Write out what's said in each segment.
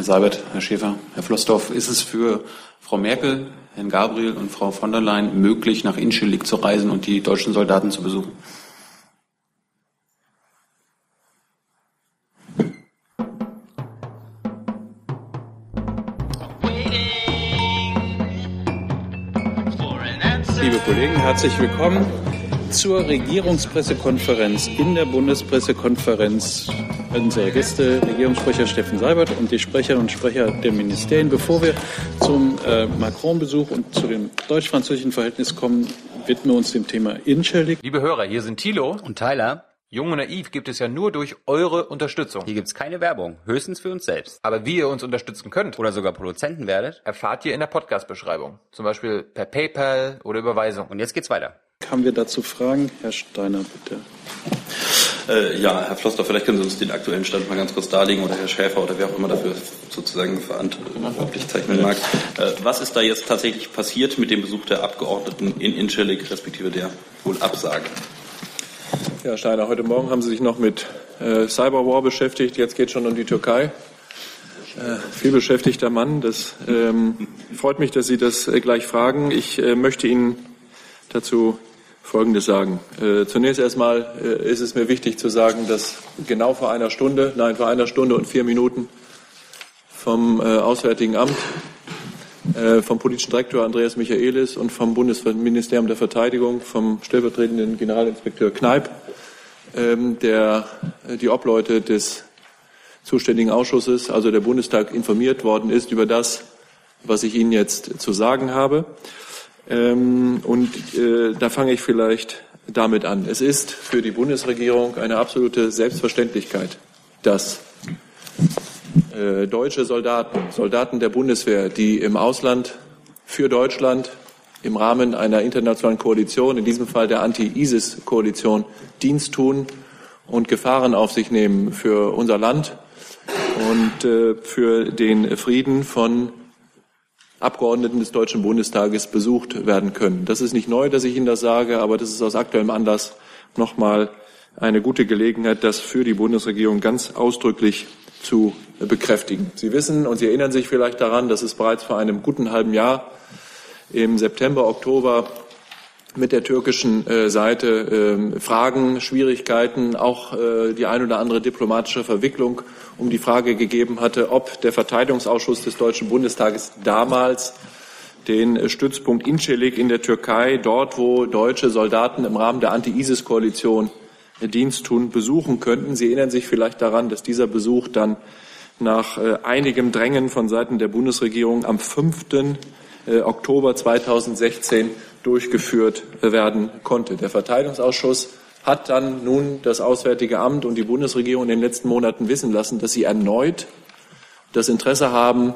Herr Seibert, Herr Schäfer, Herr Flossdorf, ist es für Frau Merkel, Herrn Gabriel und Frau von der Leyen möglich, nach Incirlik zu reisen und die deutschen Soldaten zu besuchen? Liebe Kollegen, herzlich willkommen zur Regierungspressekonferenz in der Bundespressekonferenz. Unsere Gäste, Regierungssprecher Steffen Seibert und die Sprecherinnen und Sprecher der Ministerien. Bevor wir zum äh, Macron-Besuch und zu dem deutsch-französischen Verhältnis kommen, widmen wir uns dem Thema Incirlik. Liebe Hörer, hier sind Thilo und Tyler. Jung und naiv gibt es ja nur durch eure Unterstützung. Hier gibt's keine Werbung, höchstens für uns selbst. Aber wie ihr uns unterstützen könnt oder sogar Produzenten werdet, erfahrt ihr in der Podcast-Beschreibung. Zum Beispiel per PayPal oder Überweisung. Und jetzt geht's weiter. Haben wir dazu Fragen? Herr Steiner, bitte. Äh, ja, Herr Floster, vielleicht können Sie uns den aktuellen Stand mal ganz kurz darlegen oder Herr Schäfer oder wer auch immer dafür sozusagen verantwortlich zeichnen mag. Äh, was ist da jetzt tatsächlich passiert mit dem Besuch der Abgeordneten in Incirlik, respektive der wohl Absage? Ja, Steiner, heute Morgen haben Sie sich noch mit äh, Cyberwar beschäftigt. Jetzt geht es schon um die Türkei. Äh, viel beschäftigter Mann. Das ähm, freut mich, dass Sie das äh, gleich fragen. Ich äh, möchte Ihnen dazu Folgendes sagen. Äh, zunächst erstmal äh, ist es mir wichtig zu sagen, dass genau vor einer Stunde, nein, vor einer Stunde und vier Minuten vom Auswärtigen Amt äh, vom politischen Direktor Andreas Michaelis und vom Bundesministerium der Verteidigung, vom stellvertretenden Generalinspekteur Kneip, ähm, der, äh, die Obleute des zuständigen Ausschusses, also der Bundestag, informiert worden ist über das, was ich Ihnen jetzt zu sagen habe. Ähm, und äh, da fange ich vielleicht damit an. Es ist für die Bundesregierung eine absolute Selbstverständlichkeit, dass äh, deutsche Soldaten, Soldaten der Bundeswehr, die im Ausland für Deutschland im Rahmen einer internationalen Koalition, in diesem Fall der Anti-ISIS-Koalition, Dienst tun und Gefahren auf sich nehmen für unser Land und äh, für den Frieden von Abgeordneten des Deutschen Bundestages besucht werden können. Das ist nicht neu, dass ich Ihnen das sage, aber das ist aus aktuellem Anlass nochmal eine gute Gelegenheit, das für die Bundesregierung ganz ausdrücklich zu bekräftigen. Sie wissen und Sie erinnern sich vielleicht daran, dass es bereits vor einem guten halben Jahr im September, Oktober mit der türkischen äh, Seite äh, Fragen, Schwierigkeiten, auch äh, die ein oder andere diplomatische Verwicklung um die Frage gegeben hatte, ob der Verteidigungsausschuss des Deutschen Bundestages damals den Stützpunkt Incirlik in der Türkei, dort wo deutsche Soldaten im Rahmen der Anti-ISIS-Koalition Dienst tun, besuchen könnten. Sie erinnern sich vielleicht daran, dass dieser Besuch dann nach äh, einigem Drängen von Seiten der Bundesregierung am 5. Äh, Oktober 2016 durchgeführt werden konnte. Der Verteidigungsausschuss hat dann nun das Auswärtige Amt und die Bundesregierung in den letzten Monaten wissen lassen, dass sie erneut das Interesse haben,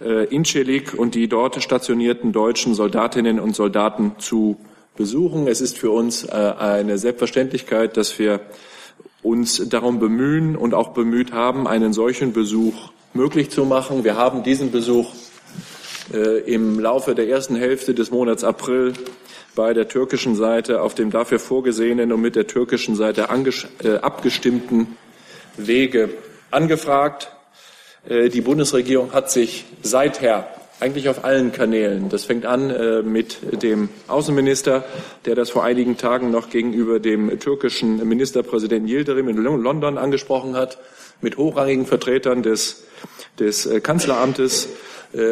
äh, Incirlik und die dort stationierten deutschen Soldatinnen und Soldaten zu besuchen. Es ist für uns äh, eine Selbstverständlichkeit, dass wir uns darum bemühen und auch bemüht haben, einen solchen Besuch möglich zu machen. Wir haben diesen Besuch im Laufe der ersten Hälfte des Monats April bei der türkischen Seite auf dem dafür vorgesehenen und mit der türkischen Seite äh, abgestimmten Wege angefragt. Die Bundesregierung hat sich seither eigentlich auf allen Kanälen. Das fängt an äh, mit dem Außenminister, der das vor einigen Tagen noch gegenüber dem türkischen Ministerpräsidenten Yildirim in London angesprochen hat, mit hochrangigen Vertretern des, des äh, Kanzleramtes, äh,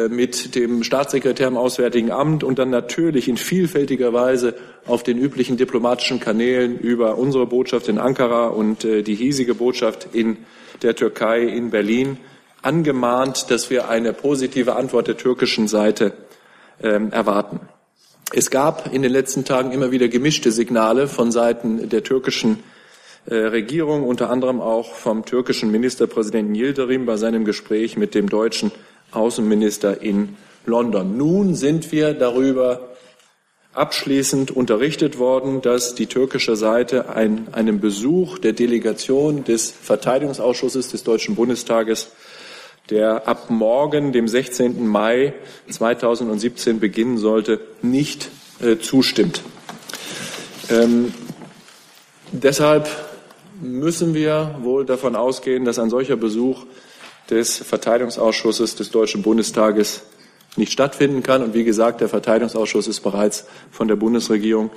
mit dem Staatssekretär im Auswärtigen Amt und dann natürlich in vielfältiger Weise auf den üblichen diplomatischen Kanälen über unsere Botschaft in Ankara und äh, die hiesige Botschaft in der Türkei in Berlin angemahnt, dass wir eine positive Antwort der türkischen Seite ähm, erwarten. Es gab in den letzten Tagen immer wieder gemischte Signale von Seiten der türkischen äh, Regierung, unter anderem auch vom türkischen Ministerpräsidenten Yildirim bei seinem Gespräch mit dem deutschen Außenminister in London. Nun sind wir darüber abschließend unterrichtet worden, dass die türkische Seite ein, einem Besuch der Delegation des Verteidigungsausschusses des Deutschen Bundestages der ab morgen, dem 16. Mai 2017 beginnen sollte, nicht äh, zustimmt. Ähm, deshalb müssen wir wohl davon ausgehen, dass ein solcher Besuch des Verteidigungsausschusses des Deutschen Bundestages nicht stattfinden kann. Und wie gesagt, der Verteidigungsausschuss ist bereits von der Bundesregierung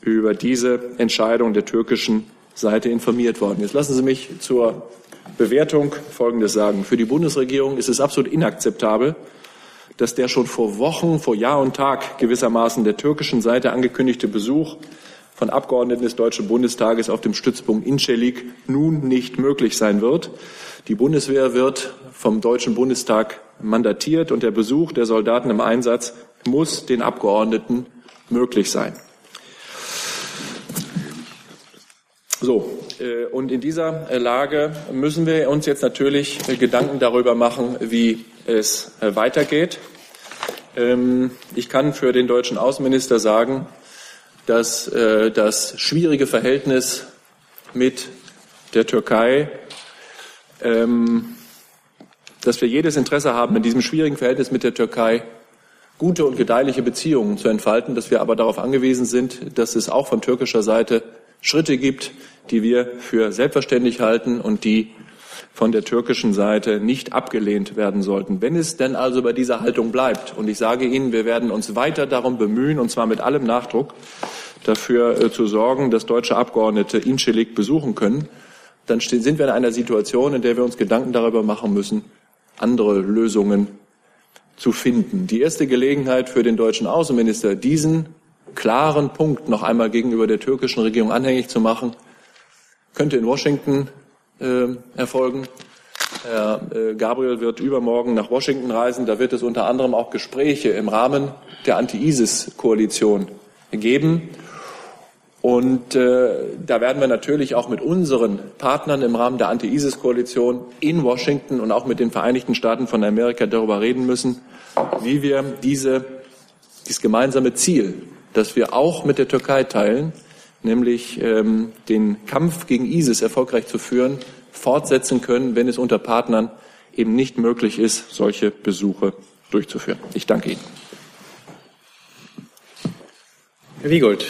über diese Entscheidung der türkischen Seite informiert worden. Jetzt lassen Sie mich zur Bewertung Folgendes sagen. Für die Bundesregierung ist es absolut inakzeptabel, dass der schon vor Wochen, vor Jahr und Tag gewissermaßen der türkischen Seite angekündigte Besuch von Abgeordneten des Deutschen Bundestages auf dem Stützpunkt Incelik nun nicht möglich sein wird. Die Bundeswehr wird vom Deutschen Bundestag mandatiert und der Besuch der Soldaten im Einsatz muss den Abgeordneten möglich sein. So, äh, und in dieser äh, Lage müssen wir uns jetzt natürlich äh, Gedanken darüber machen, wie es weitergeht. Ähm, ich kann für den deutschen Außenminister sagen, dass das schwierige Verhältnis mit der Türkei, ähm, dass wir jedes Interesse haben, in diesem schwierigen Verhältnis mit der Türkei gute und gedeihliche Beziehungen zu entfalten, dass wir aber darauf angewiesen sind, dass es auch von türkischer Seite Schritte gibt, die wir für selbstverständlich halten und die von der türkischen Seite nicht abgelehnt werden sollten. Wenn es denn also bei dieser Haltung bleibt, und ich sage Ihnen, wir werden uns weiter darum bemühen, und zwar mit allem Nachdruck, dafür äh, zu sorgen, dass deutsche Abgeordnete Incelik besuchen können, dann sind wir in einer Situation, in der wir uns Gedanken darüber machen müssen, andere Lösungen zu finden. Die erste Gelegenheit für den deutschen Außenminister, diesen klaren Punkt noch einmal gegenüber der türkischen Regierung anhängig zu machen, könnte in Washington erfolgen. Herr äh, Gabriel wird übermorgen nach Washington reisen. Da wird es unter anderem auch Gespräche im Rahmen der Anti-ISIS-Koalition geben. Und äh, da werden wir natürlich auch mit unseren Partnern im Rahmen der Anti-ISIS-Koalition in Washington und auch mit den Vereinigten Staaten von Amerika darüber reden müssen, wie wir diese, dieses gemeinsame Ziel, das wir auch mit der Türkei teilen, nämlich ähm, den Kampf gegen ISIS erfolgreich zu führen, fortsetzen können, wenn es unter Partnern eben nicht möglich ist, solche Besuche durchzuführen. Ich danke Ihnen. Herr Wiegold.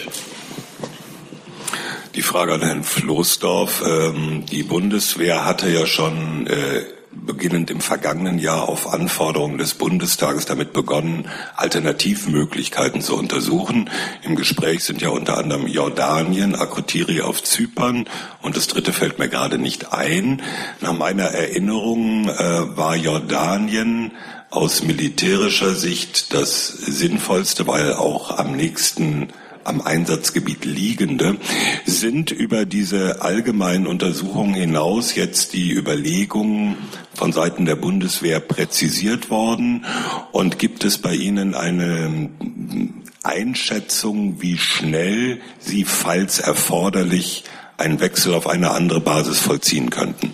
Die Frage an Herrn Floßdorf. Ähm, die Bundeswehr hatte ja schon äh, beginnend im vergangenen Jahr auf Anforderungen des Bundestages damit begonnen, Alternativmöglichkeiten zu untersuchen. Im Gespräch sind ja unter anderem Jordanien, Akotiri auf Zypern und das dritte fällt mir gerade nicht ein. Nach meiner Erinnerung äh, war Jordanien aus militärischer Sicht das Sinnvollste, weil auch am nächsten am Einsatzgebiet liegende. Sind über diese allgemeinen Untersuchungen hinaus jetzt die Überlegungen von Seiten der Bundeswehr präzisiert worden? Und gibt es bei Ihnen eine Einschätzung, wie schnell Sie, falls erforderlich, einen Wechsel auf eine andere Basis vollziehen könnten?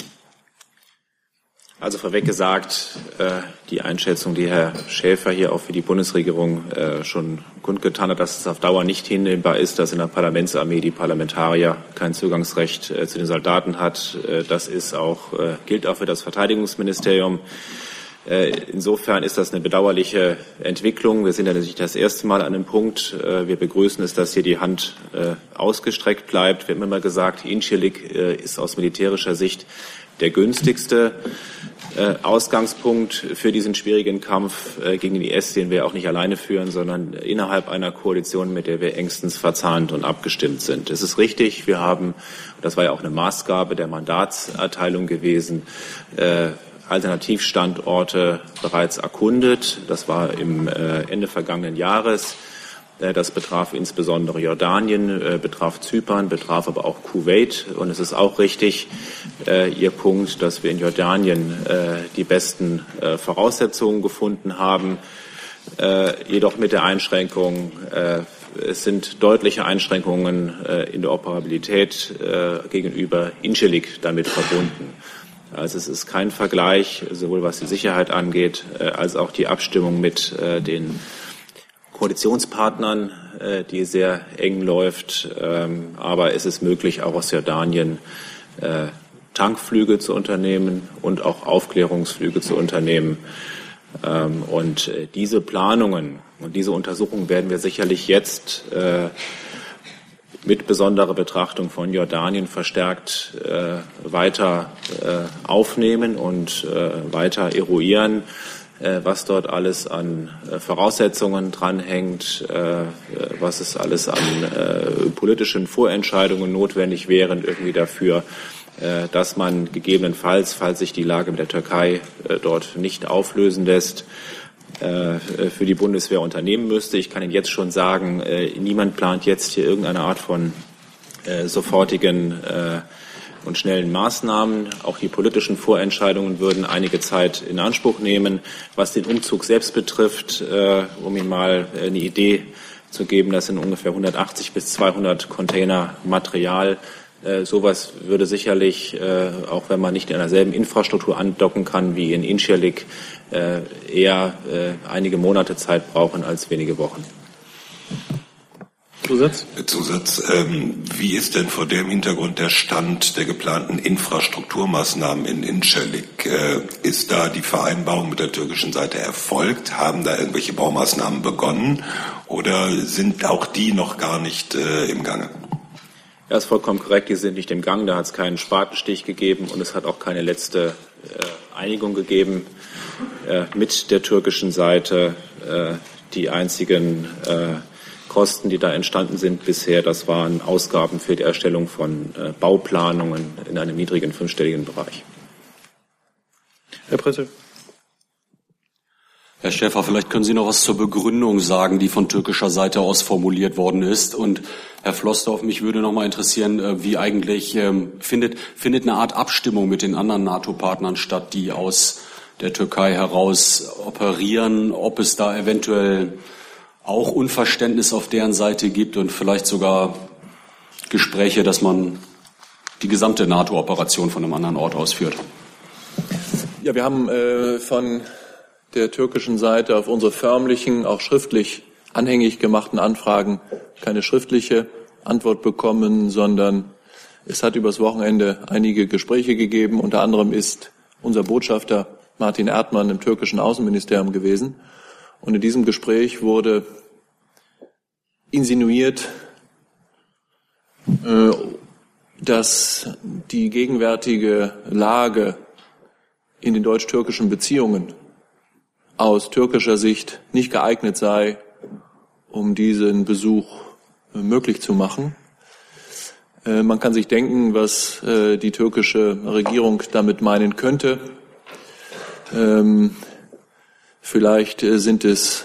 Also vorweg gesagt, äh, die Einschätzung, die Herr Schäfer hier auch für die Bundesregierung äh, schon kundgetan hat, dass es auf Dauer nicht hinnehmbar ist, dass in der Parlamentsarmee die Parlamentarier kein Zugangsrecht äh, zu den Soldaten hat. Das ist auch, gilt auch für das Verteidigungsministerium. Insofern ist das eine bedauerliche Entwicklung. Wir sind ja nicht das erste Mal an einem Punkt. Wir begrüßen es, dass hier die Hand ausgestreckt bleibt. Wir haben immer gesagt, Incelik ist aus militärischer Sicht der günstigste äh, Ausgangspunkt für diesen schwierigen Kampf äh, gegen die IS, den wir auch nicht alleine führen, sondern innerhalb einer Koalition, mit der wir engstens verzahnt und abgestimmt sind. Es ist richtig, wir haben, das war ja auch eine Maßgabe der Mandatserteilung gewesen, äh, Alternativstandorte bereits erkundet. Das war im Ende vergangenen Jahres. Das betraf insbesondere Jordanien, äh, betraf Zypern, betraf aber auch Kuwait. Und es ist auch richtig, äh, Ihr Punkt, dass wir in Jordanien äh, die besten Voraussetzungen gefunden haben, jedoch mit der Einschränkung, es sind deutliche Einschränkungen in der Operabilität gegenüber Incelik damit verbunden. Also es ist kein Vergleich, sowohl was die Sicherheit angeht, als auch die Abstimmung mit den Koalitionspartnern, äh, die sehr eng läuft. Ähm, aber es ist möglich, auch aus Jordanien äh, Tankflüge zu unternehmen und auch Aufklärungsflüge zu unternehmen. Ähm, und äh, diese Planungen und diese Untersuchungen werden wir sicherlich jetzt mit besonderer Betrachtung von Jordanien verstärkt äh, weiter äh, aufnehmen und äh, weiter eruieren, äh, was dort alles an äh, Voraussetzungen dranhängt, äh, was es alles an politischen Vorentscheidungen notwendig wären, irgendwie dafür, dass man gegebenenfalls, falls sich die Lage mit der Türkei dort nicht auflösen lässt, äh, für die Bundeswehr unternehmen müsste. Ich kann Ihnen jetzt schon sagen, äh, niemand plant jetzt hier irgendeine Art von äh, sofortigen und schnellen Maßnahmen. Auch die politischen Vorentscheidungen würden einige Zeit in Anspruch nehmen. Was den Umzug selbst betrifft, um Ihnen mal eine Idee zu geben, das sind ungefähr 180 bis 200 Container Material. Sowas würde sicherlich, auch wenn man nicht in derselben Infrastruktur andocken kann wie in Incirlik, äh, eher äh, einige Monate Zeit brauchen als wenige Wochen. Zusatz? Zusatz. Ähm, wie ist denn vor dem Hintergrund der Stand der geplanten Infrastrukturmaßnahmen in Incirlik? Äh, ist da die Vereinbarung mit der türkischen Seite erfolgt? Haben da irgendwelche Baumaßnahmen begonnen? Oder sind auch die noch gar nicht äh, im Gange? Ja, ist vollkommen korrekt. Die sind nicht im Gang. Da hat es keinen Spatenstich gegeben und es hat auch keine letzte äh, Einigung gegeben äh, mit der türkischen Seite. Äh, die einzigen äh, Kosten, die da entstanden sind bisher, das waren Ausgaben für die Erstellung von äh, Bauplanungen in einem niedrigen fünfstelligen Bereich. Herr Präsident. Herr Schäfer, vielleicht können Sie noch was zur Begründung sagen, die von türkischer Seite aus formuliert worden ist. Und Herr Flossdorf, mich würde noch mal interessieren, äh, wie eigentlich ähm, findet, findet eine Art Abstimmung mit den anderen NATO-Partnern statt, die aus der Türkei heraus operieren, ob es da eventuell auch Unverständnis auf deren Seite gibt und vielleicht sogar Gespräche, dass man die gesamte NATO-Operation von einem anderen Ort ausführt. Ja, wir haben äh, von der türkischen Seite auf unsere förmlichen, auch schriftlich anhängig gemachten Anfragen keine schriftliche Antwort bekommen, sondern es hat übers Wochenende einige Gespräche gegeben. Unter anderem ist unser Botschafter Martin Erdmann im türkischen Außenministerium gewesen. Und in diesem Gespräch wurde insinuiert, äh, dass die gegenwärtige Lage in den deutsch-türkischen Beziehungen aus türkischer Sicht nicht geeignet sei, um diesen Besuch äh, möglich zu machen. Äh, man kann sich denken, was die türkische Regierung damit meinen könnte. Vielleicht sind es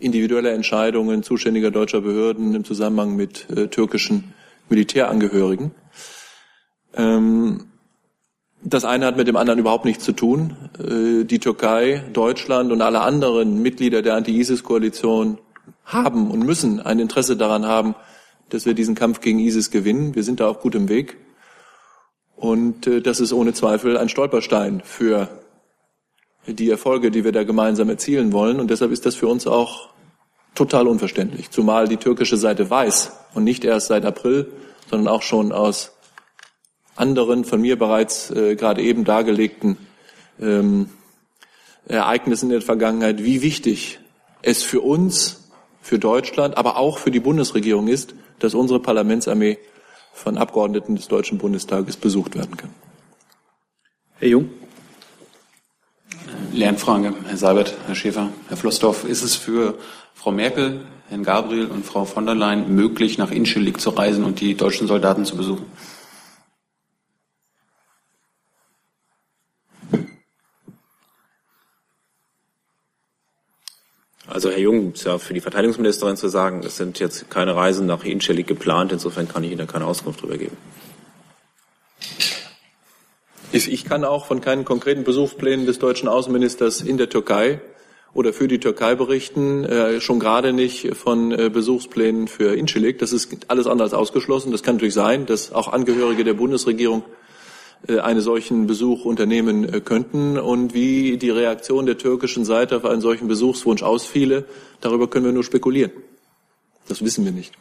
individuelle Entscheidungen zuständiger deutscher Behörden im Zusammenhang mit türkischen Militärangehörigen. Ähm, das eine hat mit dem anderen überhaupt nichts zu tun. Äh, die Türkei, Deutschland und alle anderen Mitglieder der Anti-ISIS-Koalition haben und müssen ein Interesse daran haben, dass wir diesen Kampf gegen ISIS gewinnen. Wir sind da auf gutem Weg. Und äh, das ist ohne Zweifel ein Stolperstein für die Erfolge, die wir da gemeinsam erzielen wollen. Und deshalb ist das für uns auch total unverständlich. Zumal die türkische Seite weiß und nicht erst seit April, sondern auch schon aus anderen von mir bereits äh, gerade eben dargelegten ähm, Ereignissen in der Vergangenheit, wie wichtig es für uns, für Deutschland, aber auch für die Bundesregierung ist, dass unsere Parlamentsarmee von Abgeordneten des Deutschen Bundestages besucht werden kann. Herr Jung. Lernfrage, Herr Seibert, Herr Schäfer, Herr Flossdorf. Ist es für Frau Merkel, Herrn Gabriel und Frau von der Leyen möglich, nach Incirlik zu reisen und die deutschen Soldaten zu besuchen? Also Herr Jung, ist ja für die Verteidigungsministerin zu sagen, es sind jetzt keine Reisen nach Inschellig geplant. Insofern kann ich Ihnen da keine Auskunft darüber geben. Ich kann auch von keinen konkreten Besuchsplänen des deutschen Außenministers in der Türkei oder für die Türkei berichten, äh, schon gerade nicht von äh, Besuchsplänen für Incirlik. Das ist alles andere als ausgeschlossen. Das kann natürlich sein, dass auch Angehörige der Bundesregierung äh, einen solchen Besuch unternehmen könnten und wie die Reaktion der türkischen Seite auf einen solchen Besuchswunsch ausfiele, darüber können wir nur spekulieren. Das wissen wir nicht.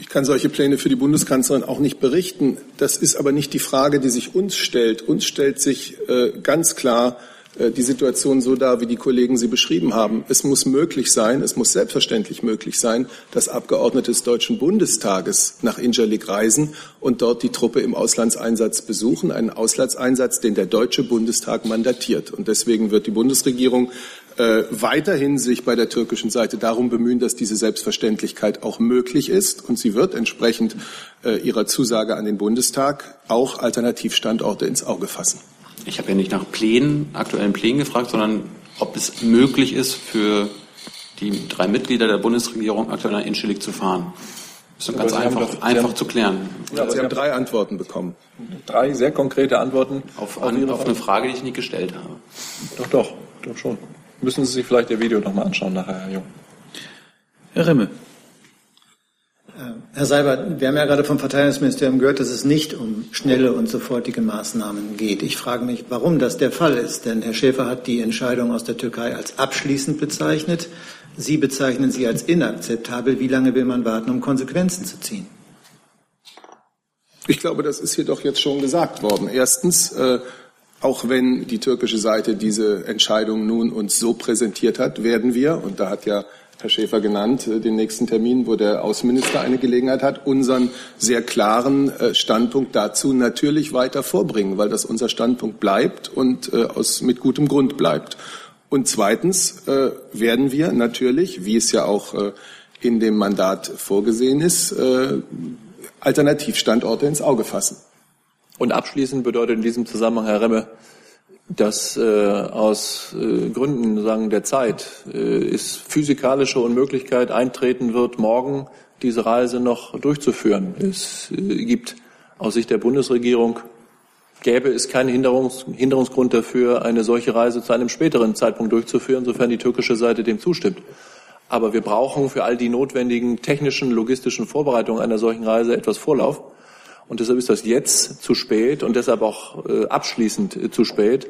Ich kann solche Pläne für die Bundeskanzlerin auch nicht berichten. Das ist aber nicht die Frage, die sich uns stellt. Uns stellt sich äh, ganz klar äh, die Situation so dar, wie die Kollegen sie beschrieben haben. Es muss möglich sein, es muss selbstverständlich möglich sein, dass Abgeordnete des Deutschen Bundestages nach Incirlik reisen und dort die Truppe im Auslandseinsatz besuchen, einen Auslandseinsatz, den der Deutsche Bundestag mandatiert. Und deswegen wird die Bundesregierung äh, weiterhin sich bei der türkischen Seite darum bemühen, dass diese Selbstverständlichkeit auch möglich ist. Und sie wird entsprechend äh, ihrer Zusage an den Bundestag auch Alternativstandorte ins Auge fassen. Ich habe ja nicht nach Plänen, aktuellen Plänen gefragt, sondern ob es möglich ist, für die drei Mitglieder der Bundesregierung aktuell nach Inschelig zu fahren. Das ist ganz einfach, doch, einfach haben, zu klären. Ja, Sie haben drei Antworten bekommen. Drei sehr konkrete Antworten auf, an, auf eine Frage, die ich nicht gestellt habe. Doch, doch, doch schon. Müssen Sie sich vielleicht Ihr Video nochmal anschauen nachher, Herr Jung. Herr Rimme. Äh, Herr Seibert, wir haben ja gerade vom Verteidigungsministerium gehört, dass es nicht um schnelle und sofortige Maßnahmen geht. Ich frage mich, warum das der Fall ist. Denn Herr Schäfer hat die Entscheidung aus der Türkei als abschließend bezeichnet. Sie bezeichnen sie als inakzeptabel. Wie lange will man warten, um Konsequenzen zu ziehen? Ich glaube, das ist hier doch jetzt schon gesagt worden. Erstens, äh, auch wenn die türkische Seite diese Entscheidung nun uns so präsentiert hat, werden wir, und da hat ja Herr Schäfer genannt, äh, den nächsten Termin, wo der Außenminister eine Gelegenheit hat, unseren sehr klaren äh, Standpunkt dazu natürlich weiter vorbringen, weil das unser Standpunkt bleibt und äh, aus, mit gutem Grund bleibt. Und zweitens werden wir natürlich, wie es ja auch in dem Mandat vorgesehen ist, Alternativstandorte ins Auge fassen. Und abschließend bedeutet in diesem Zusammenhang, Herr Remme, dass äh, aus äh, Gründen sagen, der Zeit äh, ist physikalische Unmöglichkeit eintreten wird, morgen diese Reise noch durchzuführen. Es äh, gibt aus Sicht der Bundesregierung gäbe es keinen Hinderungs Hinderungsgrund dafür, eine solche Reise zu einem späteren Zeitpunkt durchzuführen, sofern die türkische Seite dem zustimmt. Aber wir brauchen für all die notwendigen technischen, logistischen Vorbereitungen einer solchen Reise etwas Vorlauf. Und deshalb ist das jetzt zu spät und deshalb auch äh, abschließend äh, zu spät,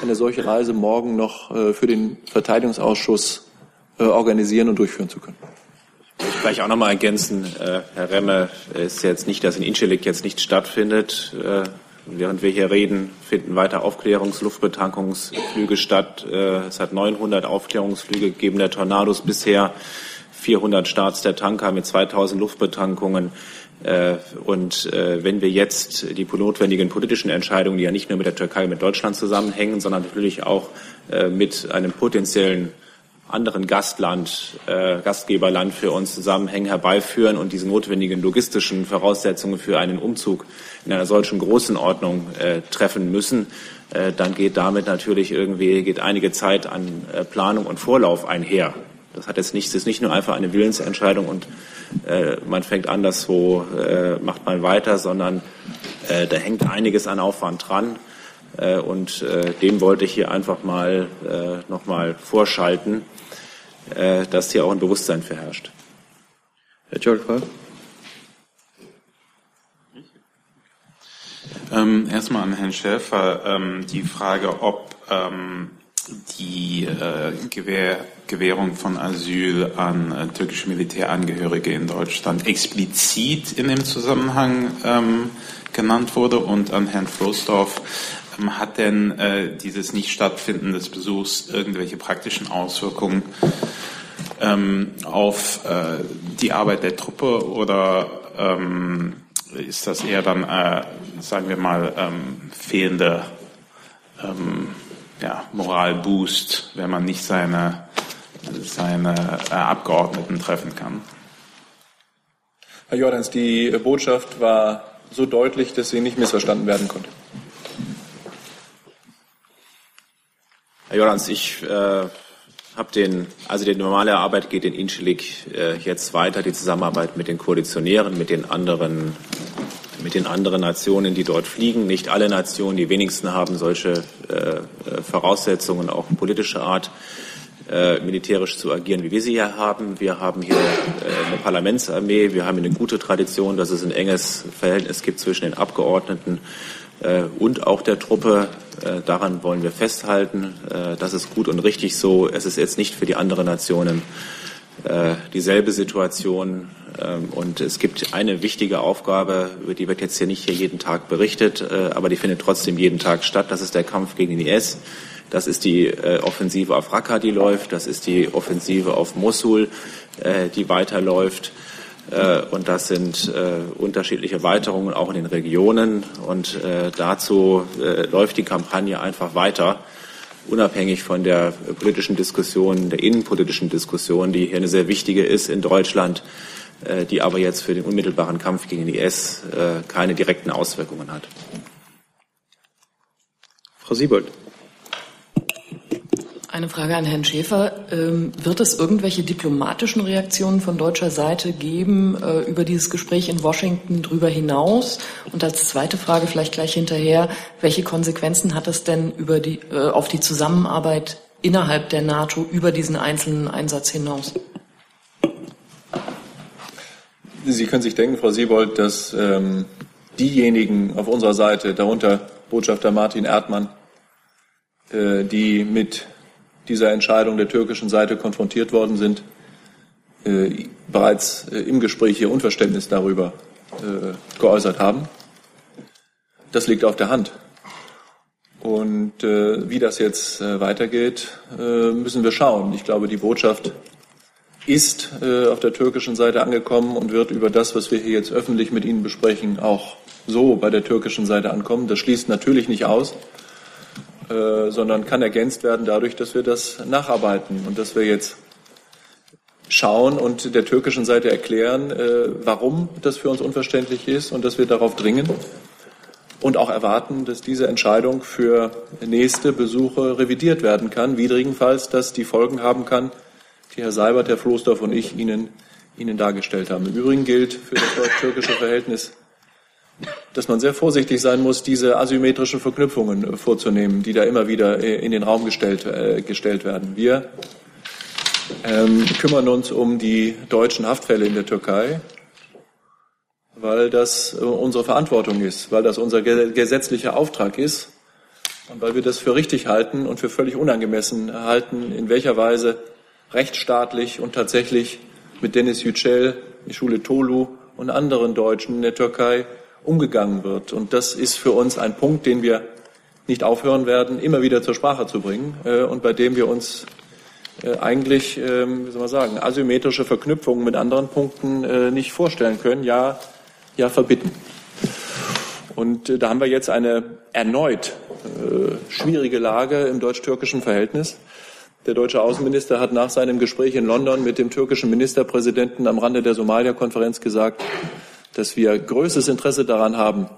eine solche Reise morgen noch äh, für den Verteidigungsausschuss organisieren und durchführen zu können. Ich möchte vielleicht auch noch mal ergänzen, Herr Remme, ist jetzt nicht, dass in Incelik jetzt nicht stattfindet. Äh, während wir hier reden, finden weiter Aufklärungsluftbetankungsflüge statt. es hat 900 Aufklärungsflüge gegeben der Tornados bisher, 400 Starts der Tanker mit 2000 Luftbetankungen. Äh, und äh, wenn wir jetzt die notwendigen politischen Entscheidungen, die ja nicht nur mit der Türkei, mit Deutschland zusammenhängen, sondern natürlich auch äh, mit einem potenziellen anderen Gastland, Gastgeberland für uns zusammenhängen, herbeiführen und diese notwendigen logistischen Voraussetzungen für einen Umzug in einer solchen großen Ordnung treffen müssen, dann geht damit natürlich irgendwie geht einige Zeit an Planung und Vorlauf einher. Das hat jetzt nicht, das ist nicht nur einfach eine Willensentscheidung und äh, man fängt an, das so äh, macht man weiter, sondern äh, da hängt einiges an Aufwand dran. Äh, und äh, dem wollte ich hier einfach mal äh, nochmal vorschalten, äh, dass hier auch ein Bewusstsein verherrscht. Herr Jolfer. Ähm, erstmal an Herrn Schäfer ähm, die Frage, ob ähm, die äh, Gewähr, Gewährung von Asyl an äh, türkische Militärangehörige in Deutschland explizit in dem Zusammenhang ähm, genannt wurde und an Herrn Floßdorf. Ähm, hat denn äh, dieses Nicht-Stattfinden des Besuchs irgendwelche praktischen Auswirkungen ähm, auf äh, die Arbeit der Truppe oder ähm, ist das eher dann, äh, sagen wir mal, ähm, fehlende ähm, ja, Moralboost, wenn man nicht seine, seine äh, Abgeordneten treffen kann. Herr Jordans, die Botschaft war so deutlich, dass sie nicht missverstanden werden konnte. Herr Jordans, ich äh, habe den, also die normale Arbeit geht in Inschelik äh, jetzt weiter, die Zusammenarbeit mit den Koalitionären, mit den anderen mit den anderen Nationen, die dort fliegen. Nicht alle Nationen, die wenigsten haben solche äh, äh, Voraussetzungen, auch politischer Art, äh, militärisch zu agieren, wie wir sie hier haben. Wir haben hier äh, eine Parlamentsarmee. Wir haben eine gute Tradition, dass es ein enges Verhältnis gibt zwischen den Abgeordneten äh, und auch der Truppe. Daran wollen wir festhalten. das ist gut und richtig so. Es ist jetzt nicht für die anderen Nationen dieselbe Situation. Ähm, und es gibt eine wichtige Aufgabe, über die wird jetzt hier nicht hier jeden Tag berichtet, aber die findet trotzdem jeden Tag statt. Das ist der Kampf gegen den IS Das ist die äh, Offensive auf Raqqa, die läuft. Das ist die Offensive auf Mosul, äh, die weiterläuft. Äh, und das sind äh, unterschiedliche Erweiterungen auch in den Regionen. Und äh, dazu äh, läuft die Kampagne einfach weiter, unabhängig von der politischen Diskussion, der innenpolitischen Diskussion, die hier eine sehr wichtige ist in Deutschland, die aber jetzt für den unmittelbaren Kampf gegen den IS keine direkten Auswirkungen hat. Frau Siebold. Eine Frage an Herrn Schäfer. Ähm, wird es irgendwelche diplomatischen Reaktionen von deutscher Seite geben äh, über dieses Gespräch in Washington darüber hinaus? Und als zweite Frage vielleicht gleich hinterher, welche Konsequenzen hat es denn über die, äh, auf die Zusammenarbeit innerhalb der NATO über diesen einzelnen Einsatz hinaus? Sie können sich denken, Frau Siebold, dass ähm, diejenigen auf unserer Seite, darunter Botschafter Martin Erdmann, äh, die mit dieser Entscheidung der türkischen Seite konfrontiert worden sind, äh, bereits äh, im Gespräch ihr Unverständnis darüber äh, geäußert haben. Das liegt auf der Hand. Und äh, wie das jetzt äh, weitergeht, äh, müssen wir schauen. Ich glaube, die Botschaft ist auf der türkischen Seite angekommen und wird über das, was wir hier jetzt öffentlich mit Ihnen besprechen, auch so bei der türkischen Seite ankommen. Das schließt natürlich nicht aus, äh, sondern kann ergänzt werden dadurch, dass wir das nacharbeiten und dass wir jetzt schauen und der türkischen Seite erklären, äh, warum das für uns unverständlich ist und dass wir darauf dringen und auch erwarten, dass diese Entscheidung für nächste Besuche revidiert werden kann, widrigenfalls, dass die Folgen haben kann, die Herr Seibert, Herr Floßdorf und ich Ihnen, Ihnen dargestellt haben. Im Übrigen gilt für das deutsch-türkische Verhältnis dass man sehr vorsichtig sein muss, diese asymmetrischen Verknüpfungen vorzunehmen, die da immer wieder äh, in den Raum gestellt, äh, gestellt werden. Wir ähm, kümmern uns um die deutschen Haftfälle in der Türkei, weil das äh, unsere Verantwortung ist, weil das unser gesetzlicher Auftrag ist und weil wir das für richtig halten und für völlig unangemessen halten, in welcher Weise rechtsstaatlich und tatsächlich mit Dennis Yücel, Schule Tolu und anderen Deutschen in der Türkei umgegangen wird. Und das ist für uns ein Punkt, den wir nicht aufhören werden, immer wieder zur Sprache zu bringen äh, und bei dem wir uns äh, eigentlich, äh, wie soll man sagen, asymmetrische Verknüpfungen mit anderen Punkten äh, nicht vorstellen können, ja, ja verbitten. Und äh, da haben wir jetzt eine erneut äh, schwierige Lage im deutsch-türkischen Verhältnis. Der deutsche Außenminister hat nach seinem Gespräch in London mit dem türkischen Ministerpräsidenten am Rande der Somalia-Konferenz gesagt, dass wir größtes Interesse daran haben,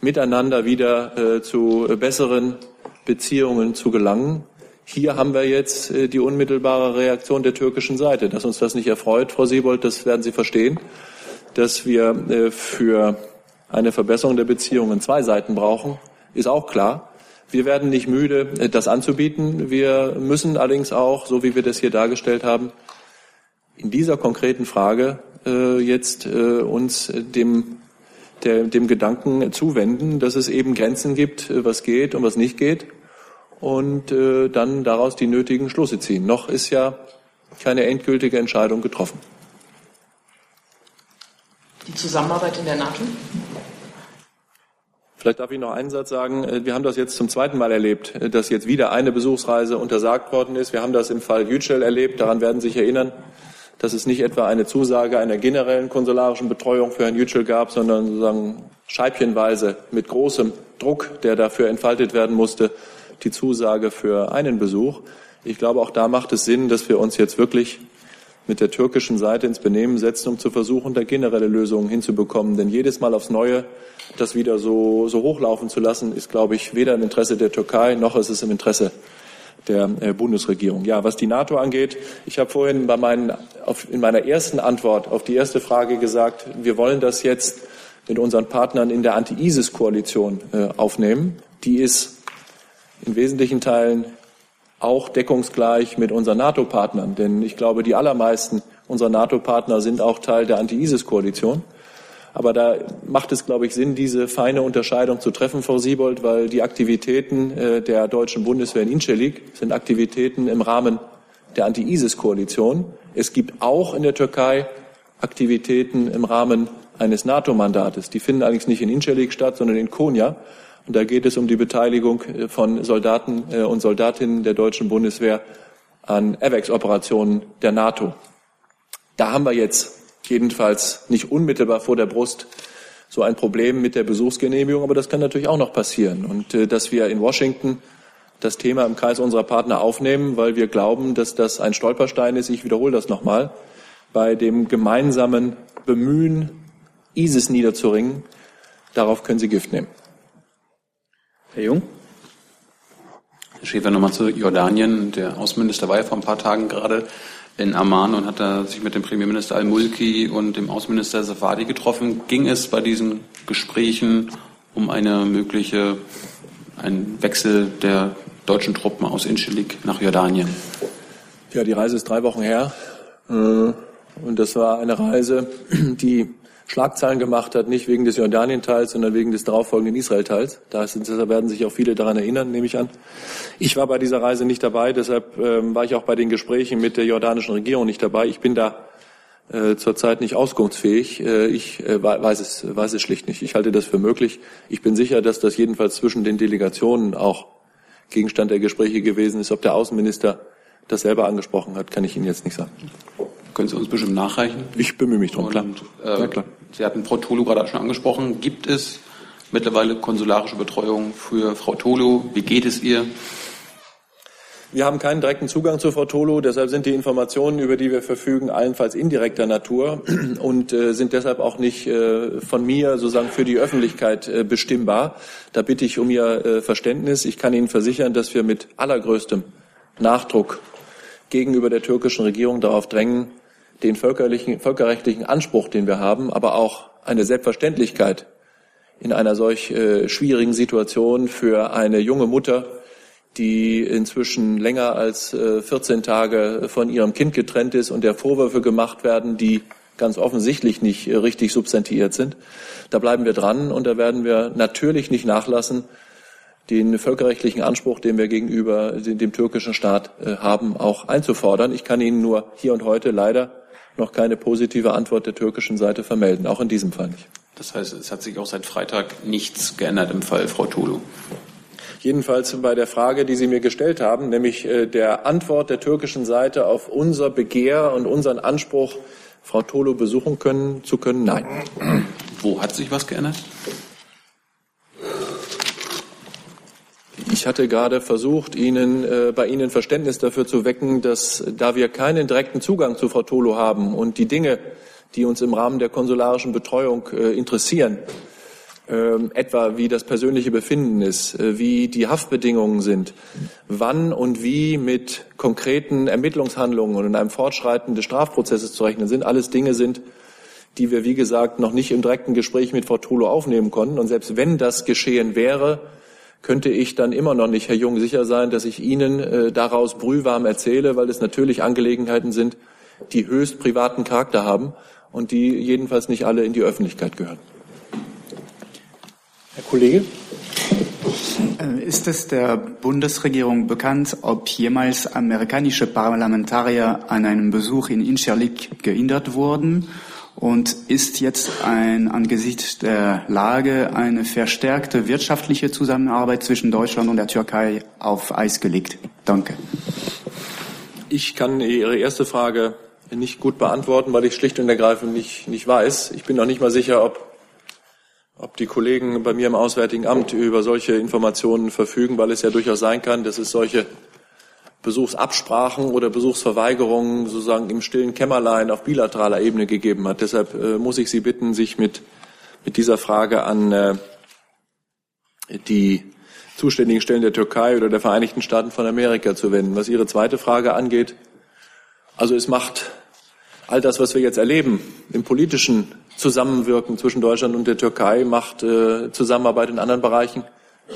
miteinander wieder äh, zu besseren Beziehungen zu gelangen. Hier haben wir jetzt äh, die unmittelbare Reaktion der türkischen Seite. Dass uns das nicht erfreut, Frau Siebold, das werden Sie verstehen, dass wir äh, für eine Verbesserung der Beziehungen zwei Seiten brauchen, ist auch klar. Wir werden nicht müde, äh, das anzubieten. Wir müssen allerdings auch, so wie wir das hier dargestellt haben, in dieser konkreten Frage äh, jetzt äh, uns dem, der, dem Gedanken zuwenden, dass es eben Grenzen gibt, äh, was geht und was nicht geht, und äh, dann daraus die nötigen Schlüsse ziehen. Noch ist ja keine endgültige Entscheidung getroffen. Die Zusammenarbeit in der NATO? Vielleicht darf ich noch einen Satz sagen. Äh, wir haben das jetzt zum zweiten Mal erlebt, äh, dass jetzt wieder eine Besuchsreise untersagt worden ist. Wir haben das im Fall Yücel erlebt. Daran werden Sie sich erinnern dass es nicht etwa eine Zusage einer generellen konsularischen Betreuung für Herrn Yücel gab, sondern sozusagen scheibchenweise mit großem Druck, der dafür entfaltet werden musste, die Zusage für einen Besuch. Ich glaube, auch da macht es Sinn, dass wir uns jetzt wirklich mit der türkischen Seite ins Benehmen setzen, um zu versuchen, da generelle Lösungen hinzubekommen. Denn jedes Mal aufs Neue das wieder so, so hochlaufen zu lassen, ist, glaube ich, weder im Interesse der Türkei noch ist es im Interesse der äh, Bundesregierung. Ja, was die NATO angeht, ich habe vorhin bei meinen, auf, in meiner ersten Antwort auf die erste Frage gesagt, wir wollen das jetzt mit unseren Partnern in der Anti-ISIS-Koalition äh, aufnehmen. Die ist in wesentlichen Teilen auch deckungsgleich mit unseren NATO-Partnern, denn ich glaube, die allermeisten unserer NATO-Partner sind auch Teil der Anti-ISIS-Koalition. Aber da macht es, glaube ich, Sinn, diese feine Unterscheidung zu treffen, Frau Siebold, weil die Aktivitäten äh, der deutschen Bundeswehr in Incelik sind Aktivitäten im Rahmen der Anti-ISIS-Koalition. Es gibt auch in der Türkei Aktivitäten im Rahmen eines NATO-Mandates. Die finden allerdings nicht in Incelik statt, sondern in Konya. Und da geht es um die Beteiligung von Soldaten und Soldatinnen der deutschen Bundeswehr an AVEX-Operationen der NATO. Da haben wir jetzt jedenfalls nicht unmittelbar vor der Brust so ein Problem mit der Besuchsgenehmigung, aber das kann natürlich auch noch passieren. Und äh, dass wir in Washington das Thema im Kreis unserer Partner aufnehmen, weil wir glauben, dass das ein Stolperstein ist. Ich wiederhole das nochmal. Bei dem gemeinsamen Bemühen, ISIS niederzuringen, darauf können Sie Gift nehmen. Herr Jung? Herr Schäfer, nochmal zu Jordanien. Der Außenminister war ja vor ein paar Tagen gerade in Amman und hat da sich mit dem Premierminister Al-Mulki und dem Außenminister Safadi getroffen. Ging es bei diesen Gesprächen um eine mögliche, einen Wechsel der deutschen Truppen aus Incirlik nach Jordanien? Ja, die Reise ist drei Wochen her. Äh, und das war eine Reise, die Schlagzeilen gemacht hat, nicht wegen des Jordanien-Teils, sondern wegen des darauffolgenden Israel-Teils. Da werden sich auch viele daran erinnern, nehme ich an. Ich war bei dieser Reise nicht dabei, deshalb ähm, war ich auch bei den Gesprächen mit der jordanischen Regierung nicht dabei. Ich bin da äh, zurzeit nicht auskunftsfähig. Äh, ich äh, weiß, es, weiß es schlicht nicht. Ich halte das für möglich. Ich bin sicher, dass das jedenfalls zwischen den Delegationen auch Gegenstand der Gespräche gewesen ist. Ob der Außenminister das selber angesprochen hat, kann ich Ihnen jetzt nicht sagen. Können Sie uns bestimmt nachreichen? Ich bemühe mich drum, klar. Äh, ja, klar. Sie hatten Frau Tolu gerade schon angesprochen. Gibt es mittlerweile konsularische Betreuung für Frau Tolu? Wie geht es ihr? Wir haben keinen direkten Zugang zu Frau Tolo, deshalb sind die Informationen, über die wir verfügen, allenfalls indirekter Natur und äh, sind deshalb auch nicht äh, von mir sozusagen für die Öffentlichkeit äh, bestimmbar. Da bitte ich um Ihr äh, Verständnis. Ich kann Ihnen versichern, dass wir mit allergrößtem Nachdruck gegenüber der türkischen Regierung darauf drängen, den völkerrechtlichen Anspruch, den wir haben, aber auch eine Selbstverständlichkeit in einer solch äh, schwierigen Situation für eine junge Mutter, die inzwischen länger als äh, 14 Tage von ihrem Kind getrennt ist und der Vorwürfe gemacht werden, die ganz offensichtlich nicht äh, richtig substantiiert sind. Da bleiben wir dran und da werden wir natürlich nicht nachlassen, den völkerrechtlichen Anspruch, den wir gegenüber dem türkischen Staat äh, haben, auch einzufordern. Ich kann Ihnen nur hier und heute leider noch keine positive Antwort der türkischen Seite vermelden, auch in diesem Fall nicht. Das heißt, es hat sich auch seit Freitag nichts geändert im Fall Frau Tulu. Jedenfalls bei der Frage, die Sie mir gestellt haben, nämlich äh, der Antwort der türkischen Seite auf unser Begehr und unseren Anspruch, Frau Tolo besuchen können, zu können, nein. Wo hat sich was geändert? Ich hatte gerade versucht, Ihnen, äh, bei Ihnen Verständnis dafür zu wecken, dass da wir keinen direkten Zugang zu Frau Tolo haben und die Dinge, die uns im Rahmen der konsularischen Betreuung äh, interessieren, äh, etwa wie das persönliche Befinden ist, äh, wie die Haftbedingungen sind, wann und wie mit konkreten Ermittlungshandlungen und in einem Fortschreiten des Strafprozesses zu rechnen sind, alles Dinge sind, die wir, wie gesagt, noch nicht im direkten Gespräch mit Frau Tolo aufnehmen konnten. Und selbst wenn das geschehen wäre, könnte ich dann immer noch nicht, Herr Jung, sicher sein, dass ich Ihnen äh, daraus brühwarm erzähle, weil es natürlich Angelegenheiten sind, die höchst privaten Charakter haben und die jedenfalls nicht alle in die Öffentlichkeit gehören. Herr Kollege? Äh, ist es der Bundesregierung bekannt, ob jemals amerikanische Parlamentarier an einem Besuch in Incirlik gehindert wurden? Und ist jetzt ein, angesichts der Lage eine verstärkte wirtschaftliche Zusammenarbeit zwischen Deutschland und der Türkei auf Eis gelegt? Danke. Ich kann Ihre erste Frage nicht gut beantworten, weil ich schlicht und ergreifend nicht, nicht weiß. Ich bin noch nicht mal sicher, ob, ob die Kollegen bei mir im Auswärtigen Amt über solche Informationen verfügen, weil es ja durchaus sein kann, dass es solche Besuchsabsprachen oder Besuchsverweigerungen sozusagen im stillen Kämmerlein auf bilateraler Ebene gegeben hat. Deshalb äh, muss ich Sie bitten, sich mit, mit dieser Frage an äh, die zuständigen Stellen der Türkei oder der Vereinigten Staaten von Amerika zu wenden. Was Ihre zweite Frage angeht, also es macht all das, was wir jetzt erleben im politischen Zusammenwirken zwischen Deutschland und der Türkei, macht äh, Zusammenarbeit in anderen Bereichen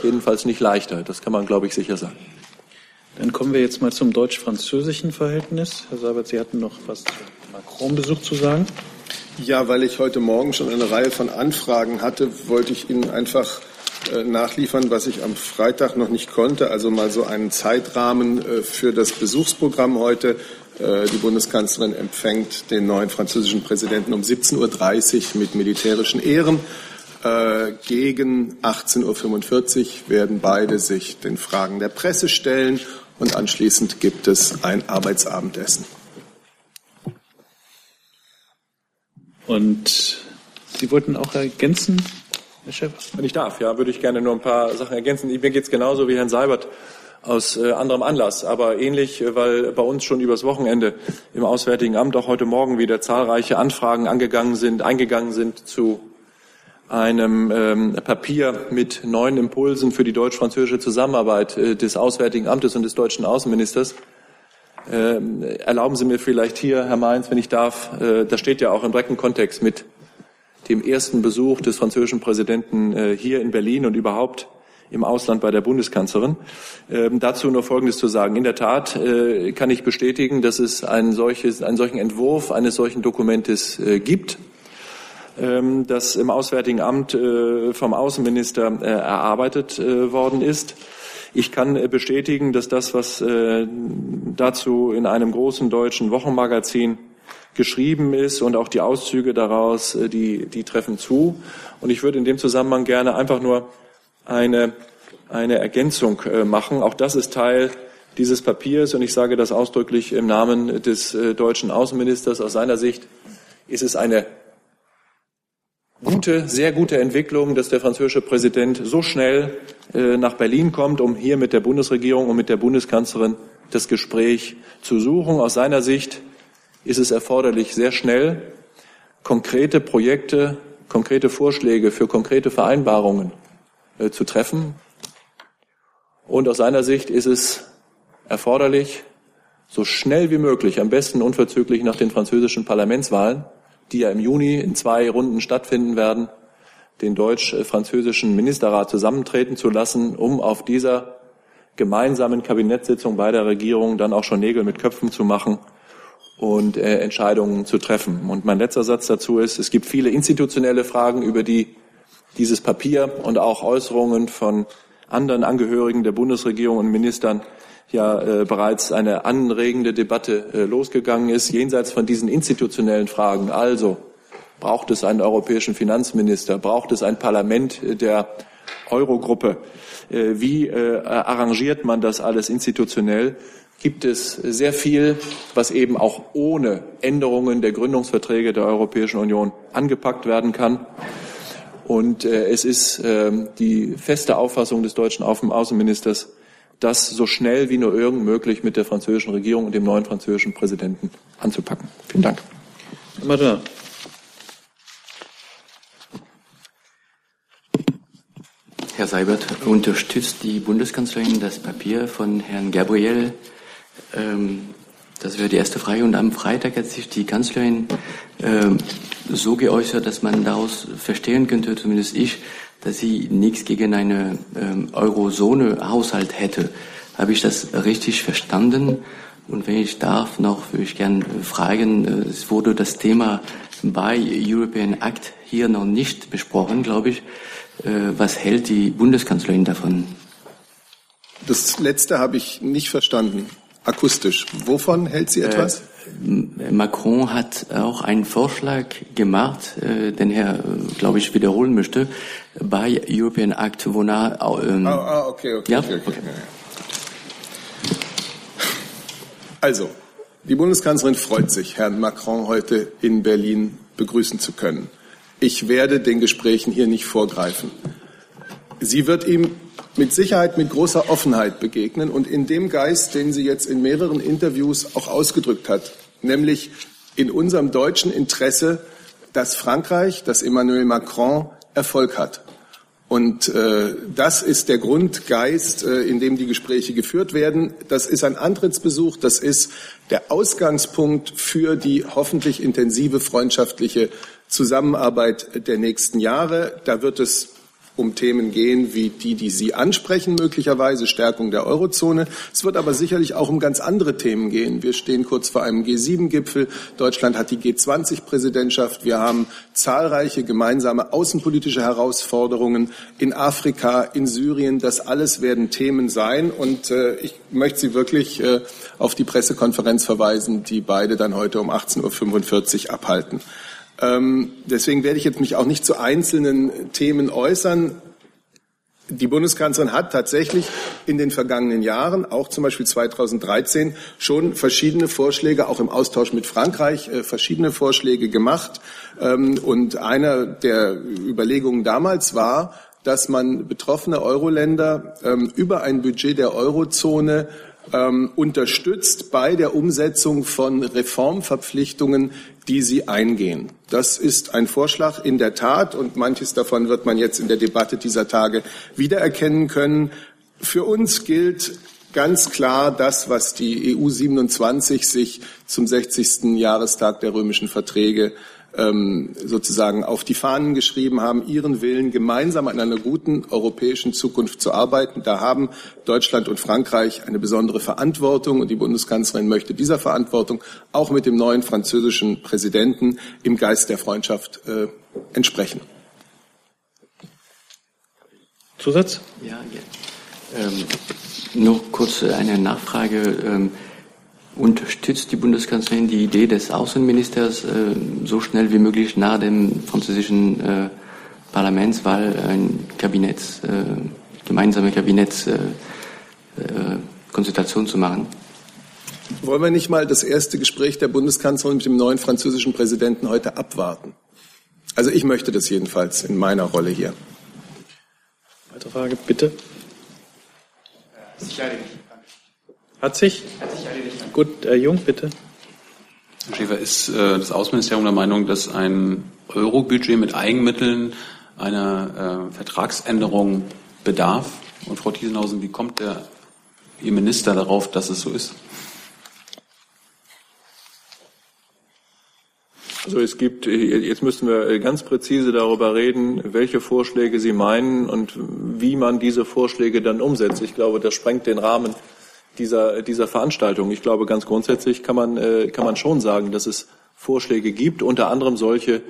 jedenfalls nicht leichter. Das kann man, glaube ich, sicher sagen. Dann kommen wir jetzt mal zum deutsch-französischen Verhältnis. Herr Seibert, Sie hatten noch was zu Macron-Besuch zu sagen. Ja, weil ich heute Morgen schon eine Reihe von Anfragen hatte, wollte ich Ihnen einfach äh, nachliefern, was ich am Freitag noch nicht konnte. Also mal so einen Zeitrahmen äh, für das Besuchsprogramm heute. Äh, die Bundeskanzlerin empfängt den neuen französischen Präsidenten um 17.30 Uhr mit militärischen Ehren. Gegen 18.45 Uhr werden beide sich den Fragen der Presse stellen und anschließend gibt es ein Arbeitsabendessen. Und Sie wollten auch ergänzen, Herr Chef? Wenn ich darf, ja, würde ich gerne nur ein paar Sachen ergänzen. Mir geht es genauso wie Herrn Seibert aus äh, anderem Anlass, aber ähnlich, äh, weil bei uns schon übers Wochenende im Auswärtigen Amt auch heute Morgen wieder zahlreiche Anfragen angegangen sind, eingegangen sind zu einem ähm, Papier mit neuen Impulsen für die deutsch-französische Zusammenarbeit äh, des Auswärtigen Amtes und des deutschen Außenministers. Ähm, erlauben Sie mir vielleicht hier, Herr Mainz, wenn ich darf, äh, das steht ja auch im direkten Kontext mit dem ersten Besuch des französischen Präsidenten äh, hier in Berlin und überhaupt im Ausland bei der Bundeskanzlerin. Ähm, dazu nur Folgendes zu sagen. In der Tat äh, kann ich bestätigen, dass es ein solches, einen solchen Entwurf eines solchen Dokumentes äh, gibt, das im Auswärtigen Amt äh, vom Außenminister äh, erarbeitet äh, worden ist. Ich kann bestätigen, dass das, was dazu in einem großen deutschen Wochenmagazin geschrieben ist und auch die Auszüge daraus, die, die treffen zu. Und ich würde in dem Zusammenhang gerne einfach nur eine, eine Ergänzung machen. Auch das ist Teil dieses Papiers und ich sage das ausdrücklich im Namen des deutschen Außenministers. Aus seiner Sicht ist es eine gute, sehr gute Entwicklung, dass der französische Präsident so schnell äh, nach Berlin kommt, um hier mit der Bundesregierung und mit der Bundeskanzlerin das Gespräch zu suchen. Aus seiner Sicht ist es erforderlich, sehr schnell konkrete Projekte, konkrete Vorschläge für konkrete Vereinbarungen äh, zu treffen. Und aus seiner Sicht ist es erforderlich, so schnell wie möglich, am besten unverzüglich nach den französischen Parlamentswahlen, die ja im Juni in zwei Runden stattfinden werden, den deutsch-französischen Ministerrat zusammentreten zu lassen, um auf dieser gemeinsamen Kabinettssitzung beider Regierungen dann auch schon Nägel mit Köpfen zu machen und äh, Entscheidungen zu treffen. Und mein letzter Satz dazu ist, es gibt viele institutionelle Fragen, über die dieses Papier und auch Äußerungen von anderen Angehörigen der Bundesregierung und Ministern ja äh, bereits eine anregende Debatte äh, losgegangen ist, jenseits von diesen institutionellen Fragen. Also braucht es einen europäischen Finanzminister, braucht es ein Parlament der Eurogruppe, äh, wie äh, arrangiert man das alles institutionell? Gibt es sehr viel, was eben auch ohne Änderungen der Gründungsverträge der Europäischen Union angepackt werden kann. Und äh, es ist äh, die feste Auffassung des deutschen Außenministers, das so schnell wie nur irgend möglich mit der französischen Regierung und dem neuen französischen Präsidenten anzupacken. Vielen Dank. Herr Herr Seibert, unterstützt die Bundeskanzlerin das Papier von Herrn Gabriel ähm, das wäre die erste Frage. Und am Freitag hat sich die Kanzlerin äh, so geäußert, dass man daraus verstehen könnte, zumindest ich, dass sie nichts gegen eine ähm, Eurozone-Haushalt hätte. Habe ich das richtig verstanden? Und wenn ich darf, noch würde ich gerne fragen, äh, es wurde das Thema bei European Act hier noch nicht besprochen, glaube ich. Äh, was hält die Bundeskanzlerin davon? Das letzte habe ich nicht verstanden akustisch. Wovon hält sie etwas? Äh, Macron hat auch einen Vorschlag gemacht, äh, den er, äh, glaube ich, wiederholen möchte, bei European Act, wonach... Ähm, ah, ah, okay, okay, ja? okay, okay. okay. Also, die Bundeskanzlerin freut sich, Herrn Macron heute in Berlin begrüßen zu können. Ich werde den Gesprächen hier nicht vorgreifen. Sie wird ihm mit Sicherheit mit großer Offenheit begegnen und in dem Geist, den sie jetzt in mehreren Interviews auch ausgedrückt hat, nämlich in unserem deutschen Interesse, dass Frankreich, dass Emmanuel Macron Erfolg hat. Und äh, das ist der Grundgeist, äh, in dem die Gespräche geführt werden. Das ist ein Antrittsbesuch, das ist der Ausgangspunkt für die hoffentlich intensive freundschaftliche Zusammenarbeit der nächsten Jahre. Da wird es um Themen gehen wie die, die Sie ansprechen, möglicherweise Stärkung der Eurozone. Es wird aber sicherlich auch um ganz andere Themen gehen. Wir stehen kurz vor einem G7-Gipfel. Deutschland hat die G20-Präsidentschaft. Wir haben zahlreiche gemeinsame außenpolitische Herausforderungen in Afrika, in Syrien. Das alles werden Themen sein. Und äh, ich möchte Sie wirklich äh, auf die Pressekonferenz verweisen, die beide dann heute um 18.45 Uhr abhalten. Ähm, deswegen werde ich jetzt mich auch nicht zu einzelnen Themen äußern. Die Bundeskanzlerin hat tatsächlich in den vergangenen Jahren, auch zum Beispiel 2013, schon verschiedene Vorschläge, auch im Austausch mit Frankreich, äh, verschiedene Vorschläge gemacht. Ähm, und einer der Überlegungen damals war, dass man betroffene Euro-Länder ähm, über ein Budget der Eurozone ähm, unterstützt bei der Umsetzung von Reformverpflichtungen, die sie eingehen. Das ist ein Vorschlag in der Tat und manches davon wird man jetzt in der Debatte dieser Tage wiedererkennen können. Für uns gilt ganz klar das, was die EU 27 sich zum 60. Jahrestag der römischen Verträge ähm, sozusagen auf die Fahnen geschrieben haben, ihren Willen, gemeinsam an einer guten europäischen Zukunft zu arbeiten. Da haben Deutschland und Frankreich eine besondere Verantwortung und die Bundeskanzlerin möchte dieser Verantwortung auch mit dem neuen französischen Präsidenten im Geist der Freundschaft äh, entsprechen. Zusatz? Ja, ja. Ähm, noch kurz eine Nachfrage. Ähm, Unterstützt die Bundeskanzlerin die Idee des Außenministers, äh, so schnell wie möglich nach dem französischen äh, Parlamentswahl ein Kabinetts, äh, gemeinsame Kabinettskonsultation zu machen? Wollen wir nicht mal das erste Gespräch der Bundeskanzlerin mit dem neuen französischen Präsidenten heute abwarten? Also ich möchte das jedenfalls in meiner Rolle hier. Weitere Frage, bitte. Sicherlich. Hat sich? Hat sich erledigt. Gut, Herr Jung, bitte. Herr Schäfer, ist äh, das Außenministerium der Meinung, dass ein Euro-Budget mit Eigenmitteln einer äh, Vertragsänderung bedarf? Und Frau Thiesenhausen, wie kommt der, Ihr Minister darauf, dass es so ist? Also es gibt, jetzt müssen wir ganz präzise darüber reden, welche Vorschläge Sie meinen und wie man diese Vorschläge dann umsetzt. Ich glaube, das sprengt den Rahmen dieser, dieser Veranstaltung. Ich glaube, ganz grundsätzlich kann man, äh, kann man schon sagen, dass es Vorschläge gibt, unter anderem solche,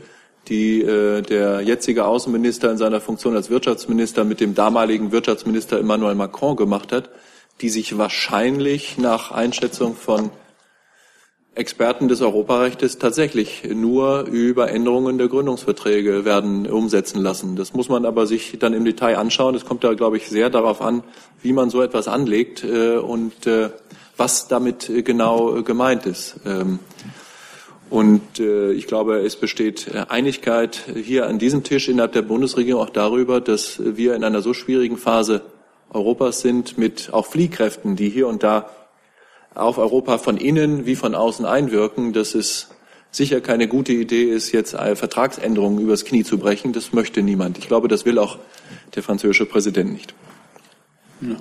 die äh, der jetzige Außenminister in seiner Funktion als Wirtschaftsminister mit dem damaligen Wirtschaftsminister Emmanuel Macron gemacht hat, die sich wahrscheinlich nach Einschätzung von Experten des Europarechts tatsächlich nur über Änderungen der Gründungsverträge werden umsetzen lassen. Das muss man aber sich dann im Detail anschauen. Es kommt da, glaube ich, sehr darauf an, wie man so etwas anlegt äh, und äh, was damit genau gemeint ist. Ähm, und äh, ich glaube, es besteht Einigkeit hier an diesem Tisch innerhalb der Bundesregierung auch darüber, dass wir in einer so schwierigen Phase Europas sind mit auch Fliehkräften, die hier und da auf Europa von innen wie von außen einwirken, dass es sicher keine gute Idee ist, jetzt Vertragsänderungen übers Knie zu brechen. Das möchte niemand. Ich glaube, das will auch der französische Präsident nicht. Ja.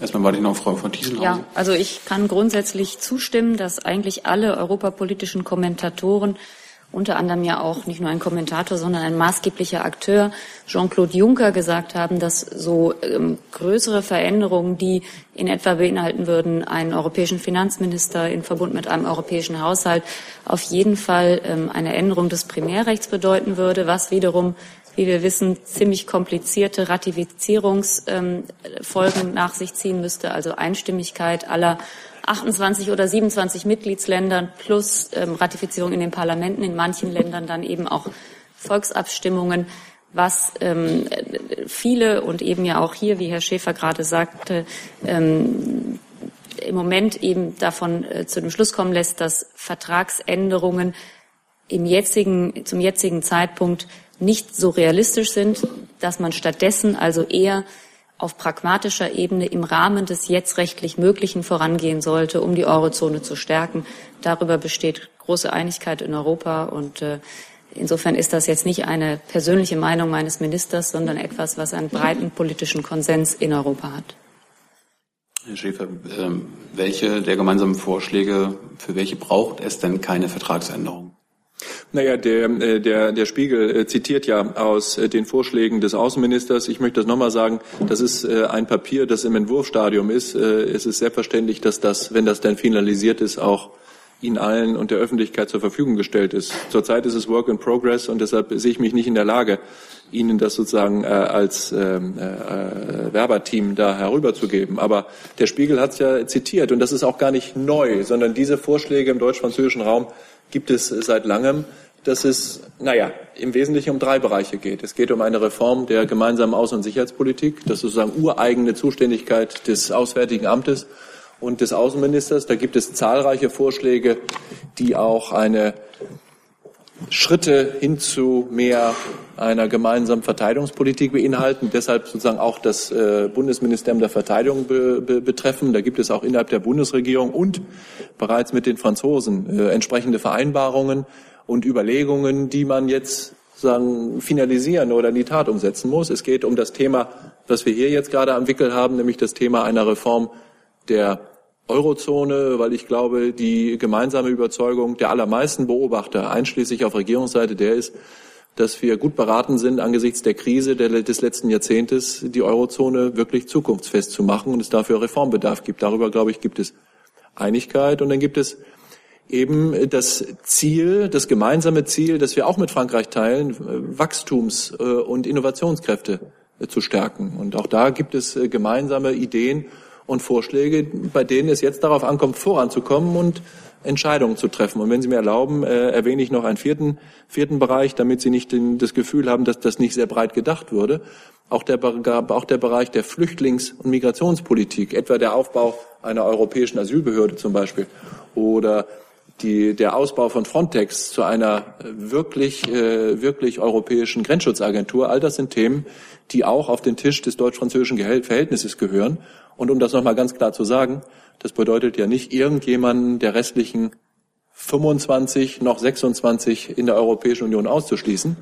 Erstmal warte ich noch Frau von Thiesenhausen. Ja, also ich kann grundsätzlich zustimmen, dass eigentlich alle europapolitischen Kommentatoren unter anderem ja auch nicht nur ein Kommentator, sondern ein maßgeblicher Akteur, Jean-Claude Juncker, gesagt haben, dass so ähm, größere Veränderungen, die in etwa beinhalten würden, einen europäischen Finanzminister in Verbund mit einem europäischen Haushalt, auf jeden Fall ähm, eine Änderung des Primärrechts bedeuten würde, was wiederum wie wir wissen, ziemlich komplizierte Ratifizierungsfolgen ähm, nach sich ziehen müsste, also Einstimmigkeit aller 28 oder 27 Mitgliedsländern plus ähm, Ratifizierung in den Parlamenten, in manchen Ländern dann eben auch Volksabstimmungen, was ähm, viele und eben ja auch hier, wie Herr Schäfer gerade sagte, ähm, im Moment eben davon äh, zu dem Schluss kommen lässt, dass Vertragsänderungen im jetzigen, zum jetzigen Zeitpunkt nicht so realistisch sind, dass man stattdessen also eher auf pragmatischer Ebene im Rahmen des jetzt rechtlich Möglichen vorangehen sollte, um die Eurozone zu stärken. Darüber besteht große Einigkeit in Europa und äh, insofern ist das jetzt nicht eine persönliche Meinung meines Ministers, sondern etwas, was einen breiten politischen Konsens in Europa hat. Herr Schäfer, ähm, welche der gemeinsamen Vorschläge, für welche braucht es denn keine Vertragsänderung? Naja, der, äh, der, der Spiegel äh, zitiert ja aus äh, den Vorschlägen des Außenministers. Ich möchte das nochmal sagen. Das ist ein Papier, das im Entwurfstadium ist. Es ist selbstverständlich, dass das, wenn das dann finalisiert ist, auch Ihnen allen und der Öffentlichkeit zur Verfügung gestellt ist. Zurzeit ist es Work in Progress und deshalb sehe ich mich nicht in der Lage, Ihnen das sozusagen äh, als ähm, äh, Werberteam da herüberzugeben. Aber der Spiegel hat es ja zitiert und das ist auch gar nicht neu, sondern diese Vorschläge im deutsch-französischen Raum gibt es seit langem. dass es, naja, im Wesentlichen um drei Bereiche geht. Es geht um eine Reform der gemeinsamen Außen- und Sicherheitspolitik. Das ist sozusagen ureigene Zuständigkeit des Auswärtigen Amtes und des Außenministers. Da gibt es zahlreiche Vorschläge, die auch eine Schritte hin zu mehr einer gemeinsamen Verteidigungspolitik beinhalten, deshalb sozusagen auch das äh, Bundesministerium der Verteidigung be, be, betreffen. Da gibt es auch innerhalb der Bundesregierung und bereits mit den Franzosen äh, entsprechende Vereinbarungen und Überlegungen, die man jetzt sagen, finalisieren oder in die Tat umsetzen muss. Es geht um das Thema, was wir hier jetzt gerade am Wickel haben, nämlich das Thema einer Reform der Eurozone, weil ich glaube, die gemeinsame Überzeugung der allermeisten Beobachter, einschließlich auf Regierungsseite, der ist, dass wir gut beraten sind, angesichts der Krise des letzten Jahrzehntes die Eurozone wirklich zukunftsfest zu machen und es dafür Reformbedarf gibt. Darüber, glaube ich, gibt es Einigkeit. Und dann gibt es eben das Ziel, das gemeinsame Ziel, das wir auch mit Frankreich teilen, Wachstums- äh, und Innovationskräfte äh, zu stärken. Und auch da gibt es äh, gemeinsame Ideen und Vorschläge, bei denen es jetzt darauf ankommt, voranzukommen und Entscheidungen zu treffen. Und wenn Sie mir erlauben, äh, erwähne ich noch einen vierten, vierten Bereich, damit Sie nicht den, das Gefühl haben, dass das nicht sehr breit gedacht wurde. Auch der, auch der Bereich der Flüchtlings- und Migrationspolitik, etwa der Aufbau einer europäischen Asylbehörde zum Beispiel oder die, der Ausbau von Frontex zu einer wirklich, äh, wirklich europäischen Grenzschutzagentur, all das sind Themen, die auch auf den Tisch des deutsch-französischen Verhältnisses gehören. Und um das nochmal ganz klar zu sagen, das bedeutet ja nicht irgendjemanden der restlichen 25 noch 26 in der Europäischen Union auszuschließen.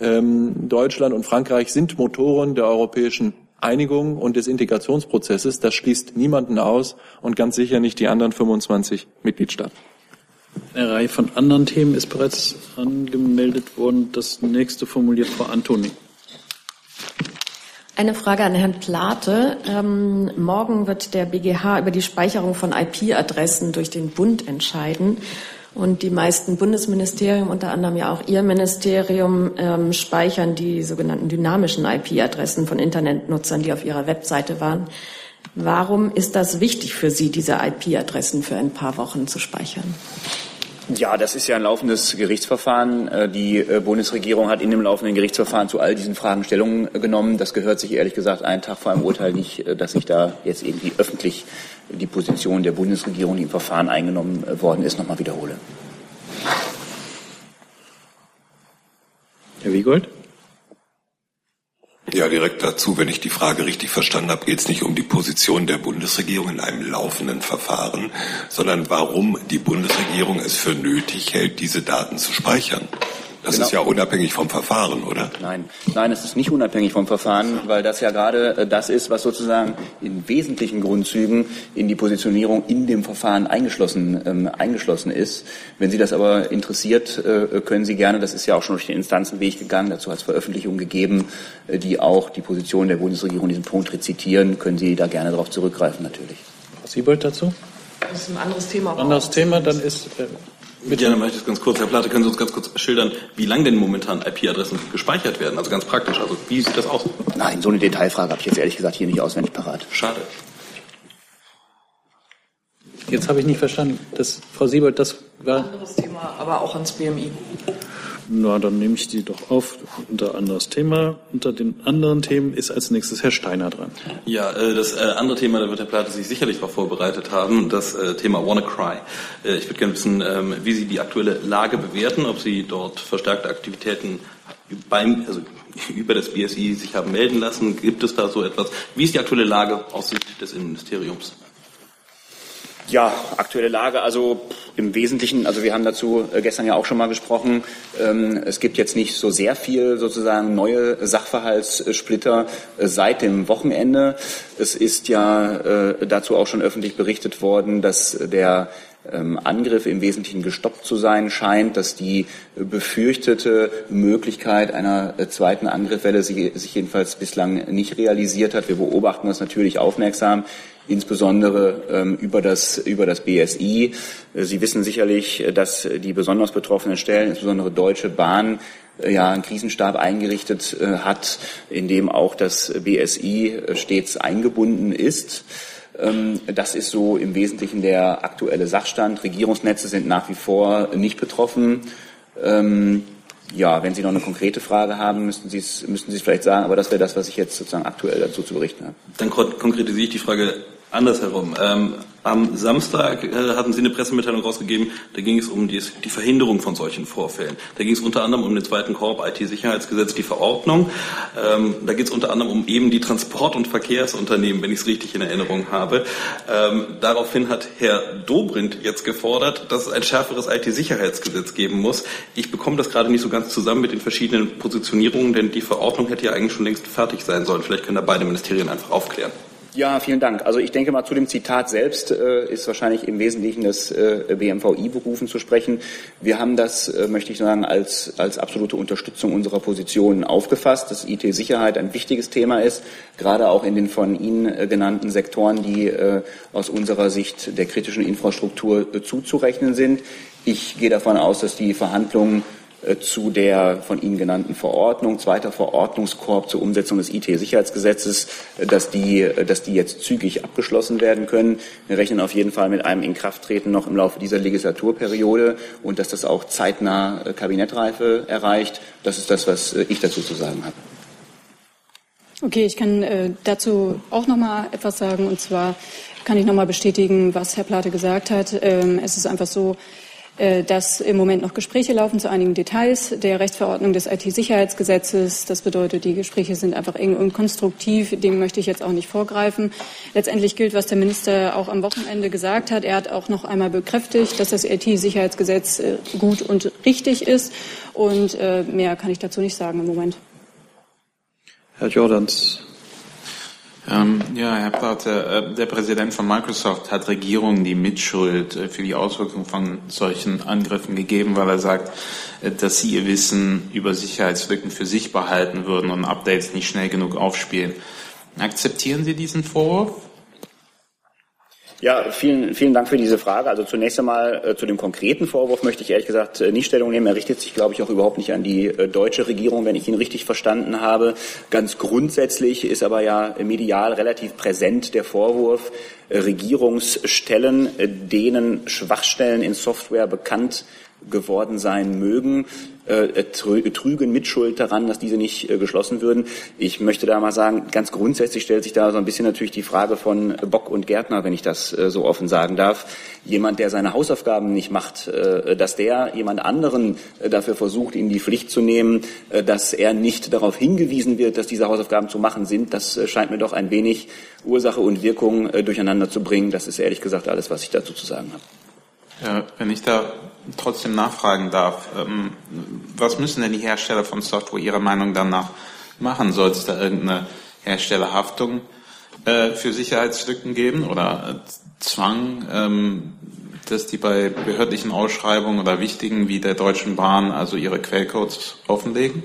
Ähm, Deutschland und Frankreich sind Motoren der europäischen Einigung und des Integrationsprozesses. Das schließt niemanden aus und ganz sicher nicht die anderen 25 Mitgliedstaaten. Eine Reihe von anderen Themen ist bereits angemeldet worden. Das nächste formuliert Frau Antoni. Eine Frage an Herrn Plate. Ähm, morgen wird der BGH über die Speicherung von IP-Adressen durch den Bund entscheiden. Und die meisten Bundesministerien, unter anderem ja auch Ihr Ministerium, ähm, speichern die sogenannten dynamischen IP-Adressen von Internetnutzern, die auf ihrer Webseite waren. Warum ist das wichtig für Sie, diese IP-Adressen für ein paar Wochen zu speichern? Ja, das ist ja ein laufendes Gerichtsverfahren. Äh, die äh, Bundesregierung hat in dem laufenden Gerichtsverfahren zu all diesen Fragen Stellung genommen. Das gehört sich ehrlich gesagt einen Tag vor einem Urteil nicht, äh, dass ich da jetzt irgendwie öffentlich die Position der Bundesregierung, die im Verfahren eingenommen worden ist, nochmal wiederhole. Herr Wiegold? Ja, direkt dazu, wenn ich die Frage richtig verstanden habe, geht es nicht um die Position der Bundesregierung in einem laufenden Verfahren, sondern warum die Bundesregierung es für nötig hält, diese Daten zu speichern. Das genau. ist ja unabhängig vom Verfahren, oder? Nein, nein, es ist nicht unabhängig vom Verfahren, weil das ja gerade äh, das ist, was sozusagen in wesentlichen Grundzügen in die Positionierung in dem Verfahren eingeschlossen, ähm, eingeschlossen ist. Wenn Sie das aber interessiert, äh, können Sie gerne, das ist ja auch schon durch den Instanzenweg gegangen, dazu hat es Veröffentlichungen gegeben, äh, die auch die Position der Bundesregierung in diesem Punkt rezitieren, können Sie da gerne darauf zurückgreifen, natürlich. Frau Siebold dazu? Das ist ein anderes Thema. Anderes Thema, dann ist äh, Bitte. Ja, dann mache ich das ganz kurz. Herr Plate, können Sie uns ganz kurz schildern, wie lang denn momentan IP-Adressen gespeichert werden? Also ganz praktisch. Also wie sieht das aus? Nein, so eine Detailfrage habe ich jetzt ehrlich gesagt hier nicht auswendig parat. Schade. Jetzt habe ich nicht verstanden. Das, Frau Siebold, das war... Ein anderes Thema, aber auch ans BMI. Na, dann nehme ich die doch auf unter anderes Thema. Unter den anderen Themen ist als nächstes Herr Steiner dran. Ja, äh, das äh, andere Thema, da wird Herr Plate sich sicherlich darauf vorbereitet haben, das äh, Thema WannaCry. Ich würde gerne wissen, ähm, wie Sie die aktuelle Lage bewerten, ob Sie dort verstärkte Aktivitäten beim, also über das BSI sich haben melden lassen. Gibt es da so etwas? Wie ist die aktuelle Lage aus Sicht des Innenministeriums? Ja, aktuelle Lage, also im Wesentlichen, also wir haben dazu äh, gestern ja auch schon mal gesprochen, ähm, es gibt jetzt nicht so sehr viel sozusagen neue Sachverhaltssplitter äh, seit dem Wochenende. Es ist ja äh, dazu auch schon öffentlich berichtet worden, dass der ähm, Angriff im Wesentlichen gestoppt zu sein scheint, dass die befürchtete Möglichkeit einer zweiten Angriffwelle sich jedenfalls bislang nicht realisiert hat. Wir beobachten das natürlich aufmerksam insbesondere ähm, über, das, über das BSI. Äh, Sie wissen sicherlich, dass die besonders betroffenen Stellen, insbesondere Deutsche Bahn, äh, ja einen Krisenstab eingerichtet äh, hat, in dem auch das BSI äh, stets eingebunden ist. Ähm, das ist so im Wesentlichen der aktuelle Sachstand. Regierungsnetze sind nach wie vor nicht betroffen. Ähm, ja, wenn Sie noch eine konkrete Frage haben, müssten Sie es, müssten vielleicht sagen, aber das wäre das, was ich jetzt sozusagen aktuell dazu zu berichten habe. Dann konkretisiere ich die Frage andersherum. Ähm, am Samstag äh, hatten Sie eine Pressemitteilung rausgegeben, da ging es um die, die Verhinderung von solchen Vorfällen. Da ging es unter anderem um den zweiten Korb IT-Sicherheitsgesetz, die Verordnung. Ähm, da geht es unter anderem um eben die Transport- und Verkehrsunternehmen, wenn ich es richtig in Erinnerung habe. Ähm, daraufhin hat Herr Dobrindt jetzt gefordert, dass es ein schärferes IT-Sicherheitsgesetz geben muss. Ich bekomme das gerade nicht so ganz zusammen mit den verschiedenen Positionierungen, denn die Verordnung hätte ja eigentlich schon längst fertig sein sollen. Vielleicht können da beide Ministerien einfach aufklären. Ja, vielen Dank. Also ich denke mal zu dem Zitat selbst äh, ist wahrscheinlich im Wesentlichen das äh, BMVI berufen zu sprechen. Wir haben das, äh, möchte ich sagen, als, als absolute Unterstützung unserer Position aufgefasst, dass IT-Sicherheit ein wichtiges Thema ist, gerade auch in den von Ihnen äh, genannten Sektoren, die äh, aus unserer Sicht der kritischen Infrastruktur äh, zuzurechnen sind. Ich gehe davon aus, dass die Verhandlungen zu der von Ihnen genannten Verordnung, zweiter Verordnungskorb zur Umsetzung des IT-Sicherheitsgesetzes, äh, dass die, äh, dass die jetzt zügig abgeschlossen werden können. Wir rechnen auf jeden Fall mit einem Inkrafttreten noch im Laufe dieser Legislaturperiode und dass das auch zeitnah Kabinettreife erreicht. Das ist das, was ich dazu zu sagen habe. Okay, ich kann äh, dazu auch noch mal etwas sagen. Und zwar kann ich noch mal bestätigen, was Herr Plate gesagt hat. Ähm, es ist einfach so, äh, dass im Moment noch Gespräche laufen zu einigen Details der Rechtsverordnung des IT-Sicherheitsgesetzes. Das bedeutet, die Gespräche sind einfach eng und konstruktiv. Dem möchte ich jetzt auch nicht vorgreifen. Letztendlich gilt, was der Minister auch am Wochenende gesagt hat. Er hat auch noch einmal bekräftigt, dass das IT-Sicherheitsgesetz äh, gut und richtig ist. Und äh, mehr kann ich dazu nicht sagen im Moment. Herr Jordans. Ähm, ja, Herr Platte, äh, der Präsident von Microsoft hat Regierungen die Mitschuld äh, für die Auswirkungen von solchen Angriffen gegeben, weil er sagt, äh, dass sie ihr Wissen über Sicherheitslücken für sich behalten würden und Updates nicht schnell genug aufspielen. Akzeptieren Sie diesen Vorwurf? Ja, vielen, vielen Dank für diese Frage. Also zunächst einmal äh, zu dem konkreten Vorwurf möchte ich ehrlich gesagt äh, nicht Stellung nehmen. Er richtet sich, glaube ich, auch überhaupt nicht an die äh, deutsche Regierung, wenn ich ihn richtig verstanden habe. Ganz grundsätzlich ist aber ja medial relativ präsent der Vorwurf, äh, Regierungsstellen, äh, denen Schwachstellen in Software bekannt geworden sein mögen, äh, trügen Mitschuld daran, dass diese nicht äh, geschlossen würden. Ich möchte da mal sagen, ganz grundsätzlich stellt sich da so ein bisschen natürlich die Frage von Bock und Gärtner, wenn ich das äh, so offen sagen darf. Jemand, der seine Hausaufgaben nicht macht, äh, dass der jemand anderen dafür versucht, in die Pflicht zu nehmen, dass er nicht darauf hingewiesen wird, dass diese Hausaufgaben zu machen sind, das scheint mir doch ein wenig Ursache und Wirkung durcheinander zu bringen. Das ist ehrlich gesagt alles, was ich dazu zu sagen habe. Ja, wenn ich da trotzdem nachfragen darf, ähm, was müssen denn die Hersteller von Software Ihrer Meinung danach machen? Soll es da irgendeine Herstellerhaftung äh, für Sicherheitslücken geben oder äh, Zwang, ähm, dass die bei behördlichen Ausschreibungen oder wichtigen wie der Deutschen Bahn also ihre Quellcodes offenlegen?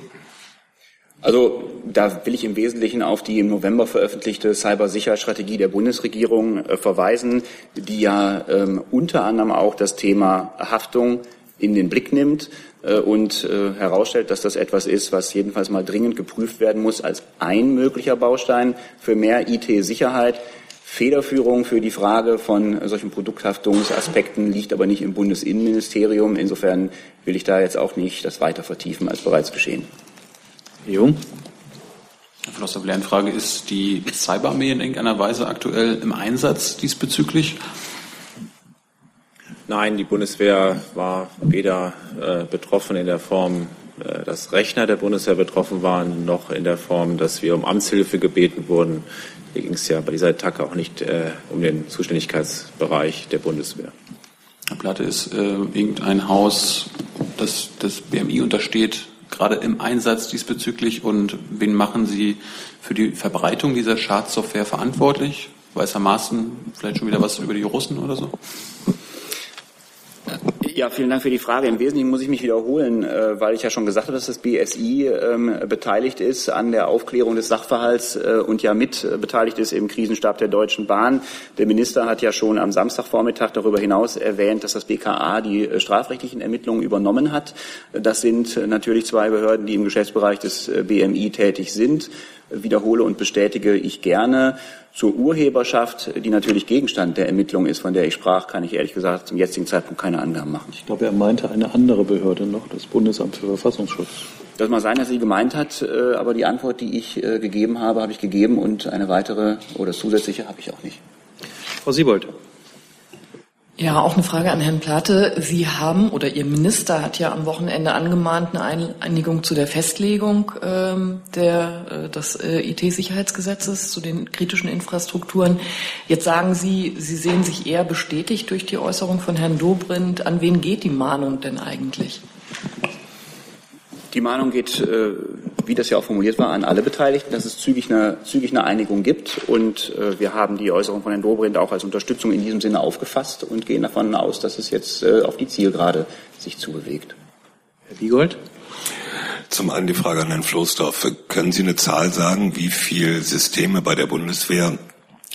Also da will ich im Wesentlichen auf die im November veröffentlichte Cybersicherheitsstrategie der Bundesregierung äh, verweisen, die ja ähm, unter anderem auch das Thema Haftung in den Blick nimmt äh, und äh, herausstellt, dass das etwas ist, was jedenfalls mal dringend geprüft werden muss als ein möglicher Baustein für mehr IT-Sicherheit. Federführung für die Frage von solchen Produkthaftungsaspekten liegt aber nicht im Bundesinnenministerium. Insofern will ich da jetzt auch nicht das weiter vertiefen als bereits geschehen. Jung. Herr Flosser, Lernfrage, ist die Cyberarmee in irgendeiner Weise aktuell im Einsatz diesbezüglich? Nein, die Bundeswehr war weder äh, betroffen in der Form, äh, dass Rechner der Bundeswehr betroffen waren, noch in der Form, dass wir um Amtshilfe gebeten wurden. Hier ging es ja bei dieser Attacke auch nicht äh, um den Zuständigkeitsbereich der Bundeswehr. Herr Platte, ist äh, irgendein Haus, das das BMI untersteht, gerade im Einsatz diesbezüglich und wen machen Sie für die Verbreitung dieser Schadsoftware verantwortlich? Weißermaßen vielleicht schon wieder was über die Russen oder so? Ja, vielen Dank für die Frage. Im Wesentlichen muss ich mich wiederholen, äh, weil ich ja schon gesagt habe, dass das BSI ähm, beteiligt ist an der Aufklärung des Sachverhalts äh, und ja mit beteiligt ist im Krisenstab der Deutschen Bahn. Der Minister hat ja schon am Samstagvormittag darüber hinaus erwähnt, dass das BKA die äh, strafrechtlichen Ermittlungen übernommen hat. Das sind natürlich zwei Behörden, die im Geschäftsbereich des BMI tätig sind. Wiederhole und bestätige ich gerne. Zur Urheberschaft, die natürlich Gegenstand der Ermittlung ist, von der ich sprach, kann ich ehrlich gesagt zum jetzigen Zeitpunkt keine Angaben machen. Ich glaube, er meinte eine andere Behörde noch, das Bundesamt für Verfassungsschutz. Das mag sein, dass sie gemeint hat, äh, aber die Antwort, die ich äh, gegeben habe, habe ich gegeben und eine weitere oder zusätzliche habe ich auch nicht. Frau Siebold. Ja, auch eine Frage an Herrn Plate. Sie haben oder Ihr Minister hat ja am Wochenende angemahnt, eine Einigung zu der Festlegung ähm, der, äh, des äh, IT-Sicherheitsgesetzes zu den kritischen Infrastrukturen. Jetzt sagen Sie, Sie sehen sich eher bestätigt durch die Äußerung von Herrn Dobrindt. An wen geht die Mahnung denn eigentlich? Die Mahnung geht, äh, wie das ja auch formuliert war, an alle Beteiligten, dass es zügig eine, zügig eine Einigung gibt. Und äh, wir haben die Äußerung von Herrn Dobrindt auch als Unterstützung in diesem Sinne aufgefasst und gehen davon aus, dass es jetzt äh, auf die Zielgerade sich zubewegt. Herr Wiegold? Zum einen die Frage an Herrn Floßdorf. Können Sie eine Zahl sagen, wie viele Systeme bei der Bundeswehr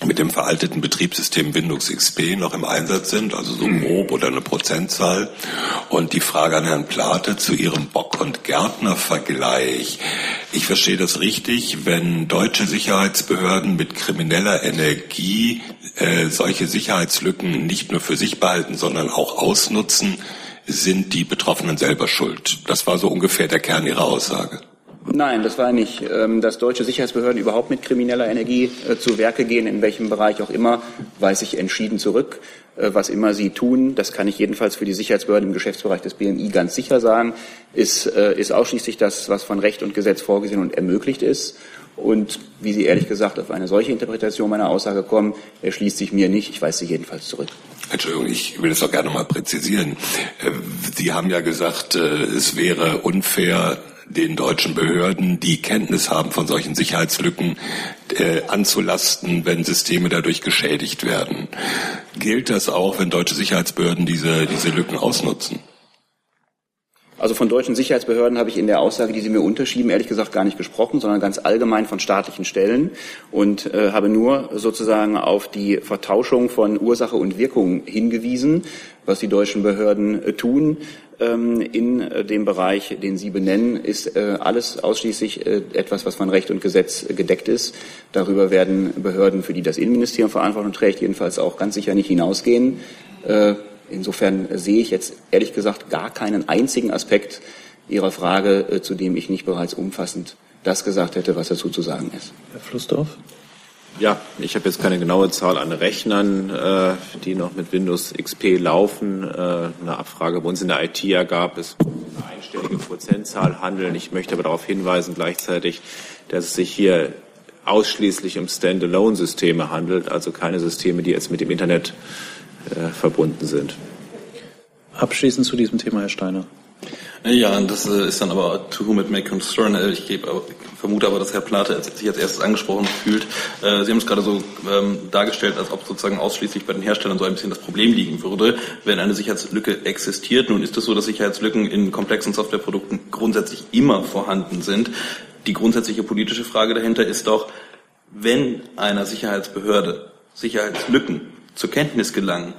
mit dem veralteten Betriebssystem Windows XP noch im Einsatz sind, also so grob oder eine Prozentzahl. Und die Frage an Herrn Plate zu Ihrem Bock- und Gärtner-Vergleich. Ich verstehe das richtig, wenn deutsche Sicherheitsbehörden mit krimineller Energie äh, solche Sicherheitslücken nicht nur für sich behalten, sondern auch ausnutzen, sind die Betroffenen selber schuld. Das war so ungefähr der Kern Ihrer Aussage. Nein, das war nicht. Ähm, dass deutsche Sicherheitsbehörden überhaupt mit krimineller Energie äh, zu Werke gehen, in welchem Bereich auch immer, weiß ich entschieden zurück. Äh, was immer sie tun, das kann ich jedenfalls für die Sicherheitsbehörden im Geschäftsbereich des BMI ganz sicher sagen, ist, äh, ist ausschließlich das, was von Recht und Gesetz vorgesehen und ermöglicht ist. Und wie Sie ehrlich gesagt auf eine solche Interpretation meiner Aussage kommen, erschließt sich mir nicht. Ich weise sie jedenfalls zurück. Entschuldigung, ich will das auch gerne mal präzisieren. Sie haben ja gesagt, es wäre unfair, den deutschen Behörden, die Kenntnis haben von solchen Sicherheitslücken, äh, anzulasten, wenn Systeme dadurch geschädigt werden. Gilt das auch, wenn deutsche Sicherheitsbehörden diese, diese Lücken ausnutzen? Also von deutschen Sicherheitsbehörden habe ich in der Aussage, die Sie mir unterschieben, ehrlich gesagt gar nicht gesprochen, sondern ganz allgemein von staatlichen Stellen und äh, habe nur sozusagen auf die Vertauschung von Ursache und Wirkung hingewiesen, was die deutschen Behörden äh, tun. Ähm, in äh, dem Bereich, den Sie benennen, ist äh, alles ausschließlich äh, etwas, was von Recht und Gesetz gedeckt ist. Darüber werden Behörden, für die das Innenministerium Verantwortung trägt, jedenfalls auch ganz sicher nicht hinausgehen. Insofern sehe ich jetzt ehrlich gesagt gar keinen einzigen Aspekt Ihrer Frage, zu dem ich nicht bereits umfassend das gesagt hätte, was dazu zu sagen ist. Herr Flussdorf? Ja, ich habe jetzt keine genaue Zahl an Rechnern, äh, die noch mit Windows XP laufen. Äh, eine Abfrage bei uns in der IT ergab, es eine einstellige Prozentzahl handeln. Ich möchte aber darauf hinweisen gleichzeitig, dass es sich hier ausschließlich um Standalone-Systeme handelt, also keine Systeme, die jetzt mit dem Internet äh, verbunden sind. Abschließend zu diesem Thema, Herr Steiner. Ja, das äh, ist dann aber to whom it may concern. Äh, ich gebe, vermute aber, dass Herr Plate sich als erstes angesprochen fühlt. Äh, Sie haben es gerade so ähm, dargestellt, als ob sozusagen ausschließlich bei den Herstellern so ein bisschen das Problem liegen würde, wenn eine Sicherheitslücke existiert. Nun ist es so, dass Sicherheitslücken in komplexen Softwareprodukten grundsätzlich immer vorhanden sind. Die grundsätzliche politische Frage dahinter ist doch, wenn einer Sicherheitsbehörde Sicherheitslücken zur Kenntnis gelangen,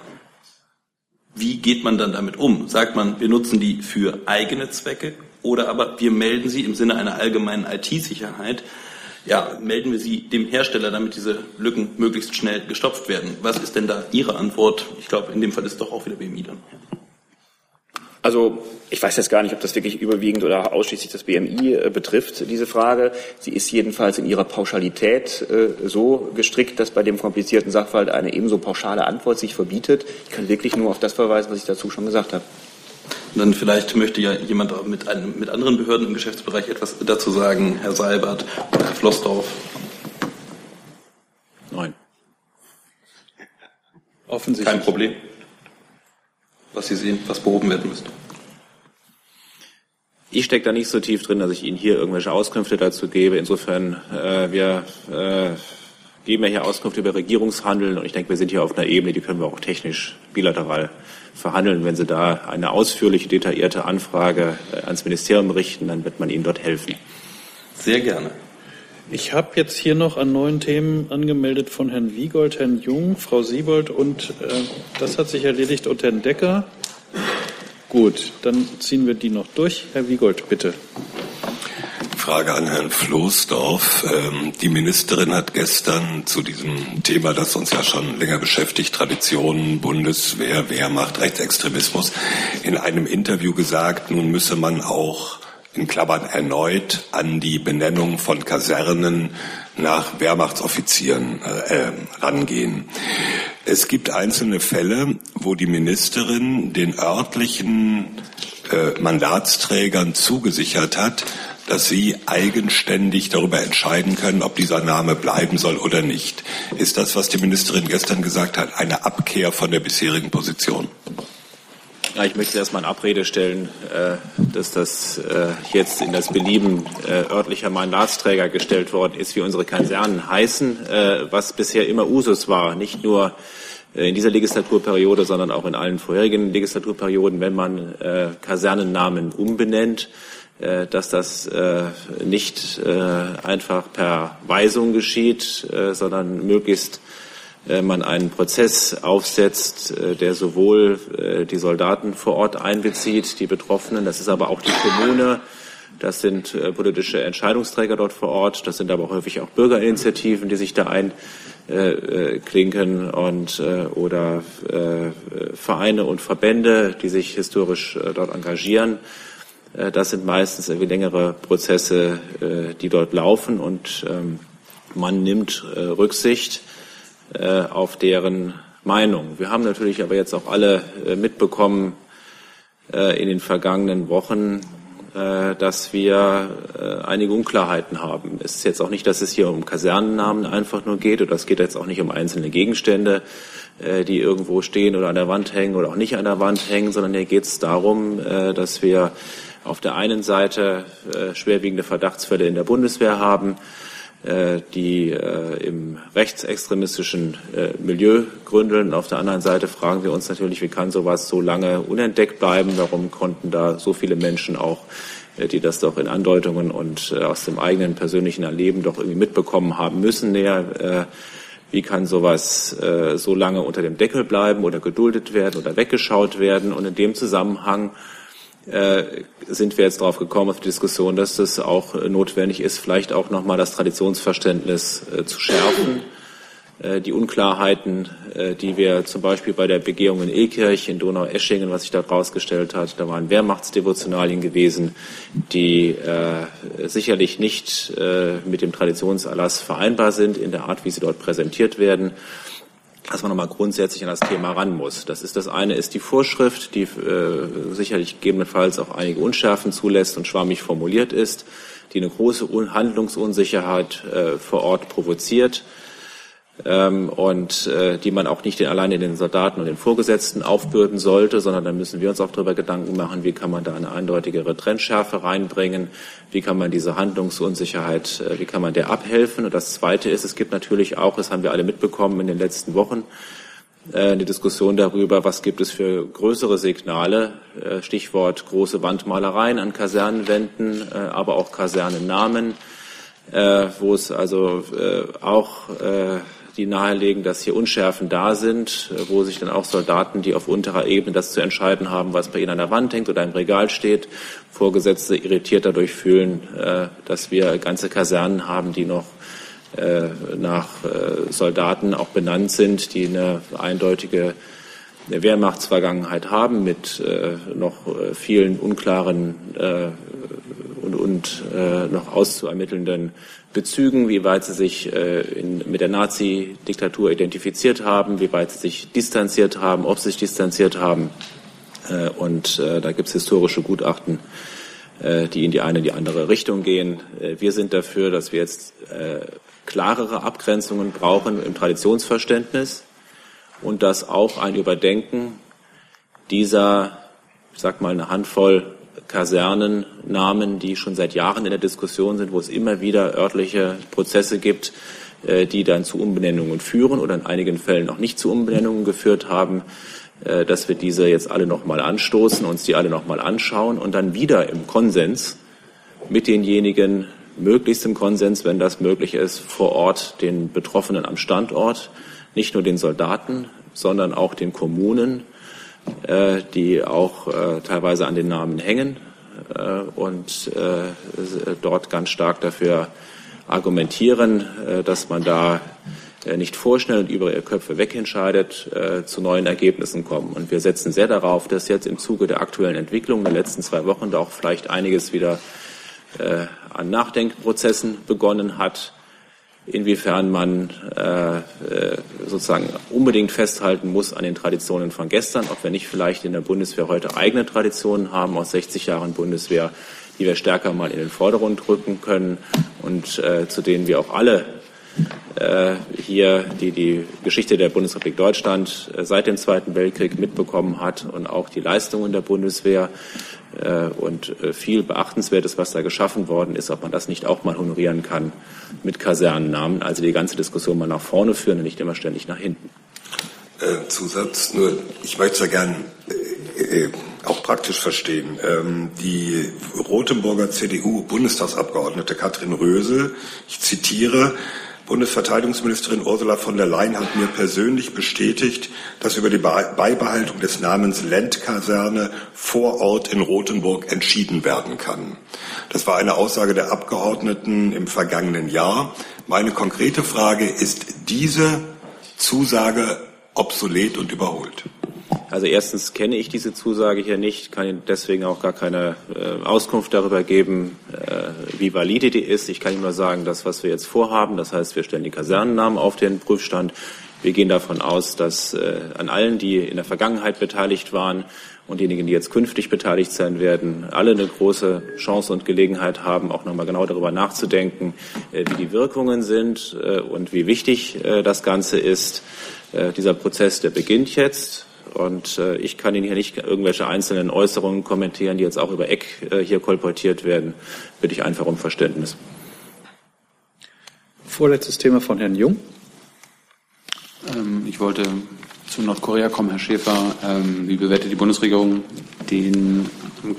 wie geht man dann damit um? Sagt man, wir nutzen die für eigene Zwecke oder aber wir melden sie im Sinne einer allgemeinen IT-Sicherheit, ja, melden wir sie dem Hersteller, damit diese Lücken möglichst schnell gestopft werden. Was ist denn da Ihre Antwort? Ich glaube, in dem Fall ist doch auch wieder BMI dann. Also ich weiß jetzt gar nicht, ob das wirklich überwiegend oder ausschließlich das BMI äh, betrifft, diese Frage. Sie ist jedenfalls in ihrer Pauschalität äh, so gestrickt, dass bei dem komplizierten Sachverhalt eine ebenso pauschale Antwort sich verbietet. Ich kann wirklich nur auf das verweisen, was ich dazu schon gesagt habe. Dann vielleicht möchte ja jemand mit, einem, mit anderen Behörden im Geschäftsbereich etwas dazu sagen, Herr Seibert oder Herr Flossdorf. Nein. Offensichtlich. Kein Problem was Sie sehen, was behoben werden müsste? Ich stecke da nicht so tief drin, dass ich Ihnen hier irgendwelche Auskünfte dazu gebe. Insofern, äh, wir äh, geben ja hier Auskünfte über Regierungshandeln und ich denke, wir sind hier auf einer Ebene, die können wir auch technisch bilateral verhandeln. Wenn Sie da eine ausführliche, detaillierte Anfrage äh, ans Ministerium richten, dann wird man Ihnen dort helfen. Sehr gerne. Ich habe jetzt hier noch an neuen Themen angemeldet von Herrn Wiegold, Herrn Jung, Frau Siebold und äh, das hat sich erledigt und Herrn Decker. Gut, dann ziehen wir die noch durch. Herr Wiegold, bitte. Frage an Herrn Floßdorf. Ähm, die Ministerin hat gestern zu diesem Thema, das uns ja schon länger beschäftigt, Traditionen, Bundeswehr, Wehrmacht, Rechtsextremismus, in einem Interview gesagt, nun müsse man auch in Klammern erneut an die Benennung von Kasernen nach Wehrmachtsoffizieren äh, rangehen. Es gibt einzelne Fälle, wo die Ministerin den örtlichen äh, Mandatsträgern zugesichert hat, dass sie eigenständig darüber entscheiden können, ob dieser Name bleiben soll oder nicht. Ist das, was die Ministerin gestern gesagt hat, eine Abkehr von der bisherigen Position? Ja, ich möchte erstmal in Abrede stellen, äh, dass das äh, jetzt in das Belieben äh, örtlicher Mandatsträger gestellt worden ist, wie unsere Kasernen heißen, was bisher immer Usus war, nicht nur in dieser Legislaturperiode, sondern auch in allen vorherigen Legislaturperioden, wenn man Kasernennamen umbenennt, dass das nicht einfach per Weisung geschieht, sondern möglichst man einen Prozess aufsetzt, äh, der sowohl äh, die Soldaten vor Ort einbezieht, die Betroffenen, das ist aber auch die Kommune, das sind politische Entscheidungsträger dort vor Ort, das sind aber häufig auch Bürgerinitiativen, die sich da einklinken und oder Vereine und Verbände, die sich historisch dort engagieren. Das sind meistens irgendwie längere Prozesse, die dort laufen und ähm, man nimmt Rücksicht äh, auf deren Meinung. Wir haben natürlich aber jetzt auch alle äh, mitbekommen äh, in den vergangenen Wochen, dass wir einige Unklarheiten haben. Es ist jetzt auch nicht, dass es hier um Kasernennamen einfach nur geht oder es geht jetzt auch nicht um einzelne Gegenstände, die irgendwo stehen oder an der Wand hängen oder auch nicht an der Wand hängen, sondern hier geht es darum, dass wir auf der einen Seite schwerwiegende Verdachtsfälle in der Bundeswehr haben, die äh, im rechtsextremistischen äh, Milieu gründeln. Auf der anderen Seite fragen wir uns natürlich, wie kann sowas so lange unentdeckt bleiben? Warum konnten da so viele Menschen auch, die das doch in Andeutungen und aus dem eigenen persönlichen Erleben doch irgendwie mitbekommen haben müssen, näher wie kann sowas äh, so lange unter dem Deckel bleiben oder geduldet werden oder weggeschaut werden? Und in dem Zusammenhang äh, sind wir jetzt darauf gekommen, auf die Diskussion, dass es auch äh, notwendig ist, vielleicht auch nochmal das Traditionsverständnis äh, zu schärfen. Die Unklarheiten, die wir zum Beispiel bei der Begehung in Ekirch, in Donau-Eschingen, was sich da rausgestellt hat, da waren Wehrmachtsdevotionalien gewesen, die äh, sicherlich nicht äh, mit dem Traditionserlass vereinbar sind in der Art, wie sie dort präsentiert werden dass man nochmal grundsätzlich an das Thema ran muss. Das ist das eine ist die Vorschrift, die äh, sicherlich gegebenenfalls auch einige Unschärfen zulässt und schwammig formuliert ist, die eine große Handlungsunsicherheit äh, vor Ort provoziert ähm, und äh, die man auch nicht den, alleine den Soldaten und den Vorgesetzten aufbürden sollte, sondern da müssen wir uns auch darüber Gedanken machen, wie kann man da eine eindeutigere Trennschärfe reinbringen, wie kann man diese Handlungsunsicherheit, äh, wie kann man der abhelfen. Und das Zweite ist, es gibt natürlich auch, das haben wir alle mitbekommen in den letzten Wochen, äh, eine Diskussion darüber, was gibt es für größere Signale, äh, Stichwort große Wandmalereien an Kasernenwänden, äh, aber auch Kasernennamen, wo es also auch die nahelegen, dass hier Unschärfen da sind, äh, wo sich dann auch Soldaten, die auf unterer Ebene das zu entscheiden haben, was bei ihnen an der Wand hängt oder im Regal steht, Vorgesetzte irritiert dadurch fühlen, äh, dass wir ganze Kasernen haben, die noch äh, nach Soldaten auch benannt sind, die eine eindeutige Wehrmachtsvergangenheit haben mit noch vielen unklaren und, und noch auszuermittelnden Bezügen, wie weit sie sich äh, in, mit der Nazi-Diktatur identifiziert haben, wie weit sie sich distanziert haben, ob sie sich distanziert haben. Äh, und äh, da gibt es historische Gutachten, äh, die in die eine, die andere Richtung gehen. Äh, wir sind dafür, dass wir jetzt äh, klarere Abgrenzungen brauchen im Traditionsverständnis und dass auch ein Überdenken dieser, ich sag mal, eine Handvoll Kasernennamen, die schon seit Jahren in der Diskussion sind, wo es immer wieder örtliche Prozesse gibt, äh, die dann zu Umbenennungen führen oder in einigen Fällen noch nicht zu Umbenennungen geführt haben, äh, dass wir diese jetzt alle nochmal anstoßen, uns die alle nochmal anschauen und dann wieder im Konsens mit denjenigen, möglichst im Konsens, wenn das möglich ist, vor Ort den Betroffenen am Standort, nicht nur den Soldaten, sondern auch den Kommunen, äh, die auch äh, teilweise an den Namen hängen, äh, und äh, dort ganz stark dafür argumentieren, äh, dass man da äh, nicht vorschnell und über ihre Köpfe wegentscheidet, zu neuen Ergebnissen kommen. Und wir setzen sehr darauf, dass jetzt im Zuge der aktuellen Entwicklung der letzten zwei Wochen da auch vielleicht einiges wieder an Nachdenkprozessen begonnen hat, inwiefern man äh, äh, sozusagen unbedingt festhalten muss an den Traditionen von gestern, ob wir nicht vielleicht in der Bundeswehr heute eigene Traditionen haben aus 60 Jahren Bundeswehr, die wir stärker mal in den Vordergrund drücken können und äh, zu denen wir auch alle hier, die die Geschichte der Bundesrepublik Deutschland äh, seit dem Zweiten Weltkrieg mitbekommen hat und auch die Leistungen der Bundeswehr äh, und äh, viel Beachtenswertes, was da geschaffen worden ist, ob man das nicht auch mal honorieren kann mit Kasernennamen. Also die ganze Diskussion mal nach vorne führen und nicht immer ständig nach hinten. Äh, Zusatz, nur ich möchte es ja gern äh, äh, auch praktisch verstehen. Ähm, die Rotenburger CDU-Bundestagsabgeordnete Katrin Rösel, ich zitiere, Bundesverteidigungsministerin Ursula von der Leyen hat mir persönlich bestätigt, dass über die Beibehaltung des Namens Lendkaserne vor Ort in Rothenburg entschieden werden kann. Das war eine Aussage der Abgeordneten im vergangenen Jahr. Meine konkrete Frage ist diese Zusage obsolet und überholt? Also erstens kenne ich diese Zusage hier nicht, kann Ihnen deswegen auch gar keine äh, Auskunft darüber geben, äh, wie valide die ist. Ich kann Ihnen nur sagen, das, was wir jetzt vorhaben, das heißt, wir stellen die Kasernennamen auf den Prüfstand. Wir gehen davon aus, dass äh, an allen, die in der Vergangenheit beteiligt waren und diejenigen, die jetzt künftig beteiligt sein werden, alle eine große Chance und Gelegenheit haben, auch nochmal genau darüber nachzudenken, äh, wie die Wirkungen sind äh, und wie wichtig äh, das Ganze ist. Dieser Prozess, der beginnt jetzt. Und äh, ich kann Ihnen hier nicht irgendwelche einzelnen Äußerungen kommentieren, die jetzt auch über Eck äh, hier kolportiert werden. Bitte ich einfach um Verständnis. Vorletztes Thema von Herrn Jung. Ähm, ich wollte zu Nordkorea kommen, Herr Schäfer. Ähm, wie bewertet die Bundesregierung den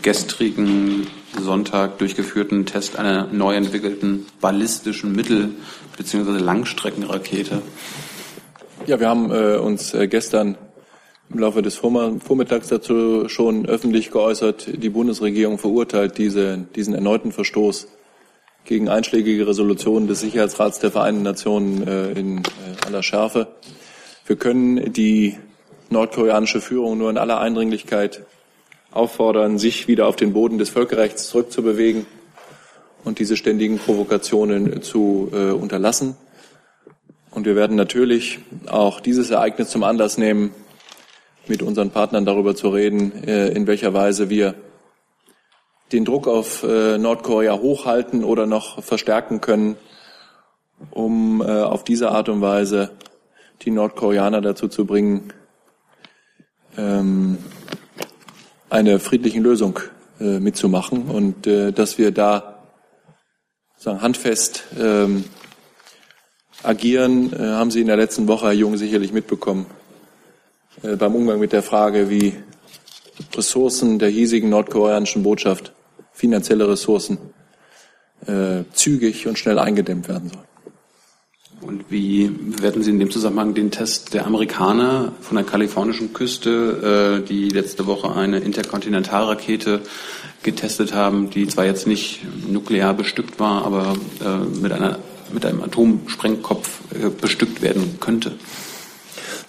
gestrigen Sonntag durchgeführten Test einer neu entwickelten ballistischen Mittel- bzw. Langstreckenrakete? Ja, wir haben äh, uns äh, gestern im Laufe des Vormittags dazu schon öffentlich geäußert. Die Bundesregierung verurteilt diese, diesen erneuten Verstoß gegen einschlägige Resolutionen des Sicherheitsrats der Vereinten Nationen äh, in äh, aller Schärfe. Wir können die nordkoreanische Führung nur in aller Eindringlichkeit auffordern, sich wieder auf den Boden des Völkerrechts zurückzubewegen und diese ständigen Provokationen zu äh, unterlassen. Und wir werden natürlich auch dieses Ereignis zum Anlass nehmen, mit unseren Partnern darüber zu reden, äh, in welcher Weise wir den Druck auf äh, Nordkorea hochhalten oder noch verstärken können, um äh, auf diese Art und Weise die Nordkoreaner dazu zu bringen, ähm, eine friedliche Lösung mitzumachen und dass wir da sagen, handfest ähm, agieren, haben Sie in der letzten Woche, Herr Jung, sicherlich mitbekommen. Äh, beim Umgang mit der Frage, wie Ressourcen der hiesigen nordkoreanischen Botschaft, finanzielle Ressourcen, äh, zügig und schnell eingedämmt werden sollen. Und wie bewerten Sie in dem Zusammenhang den Test der Amerikaner von der kalifornischen Küste, äh, die letzte Woche eine Interkontinentalrakete getestet haben, die zwar jetzt nicht nuklear bestückt war, aber mit, einer, mit einem Atomsprengkopf bestückt werden könnte?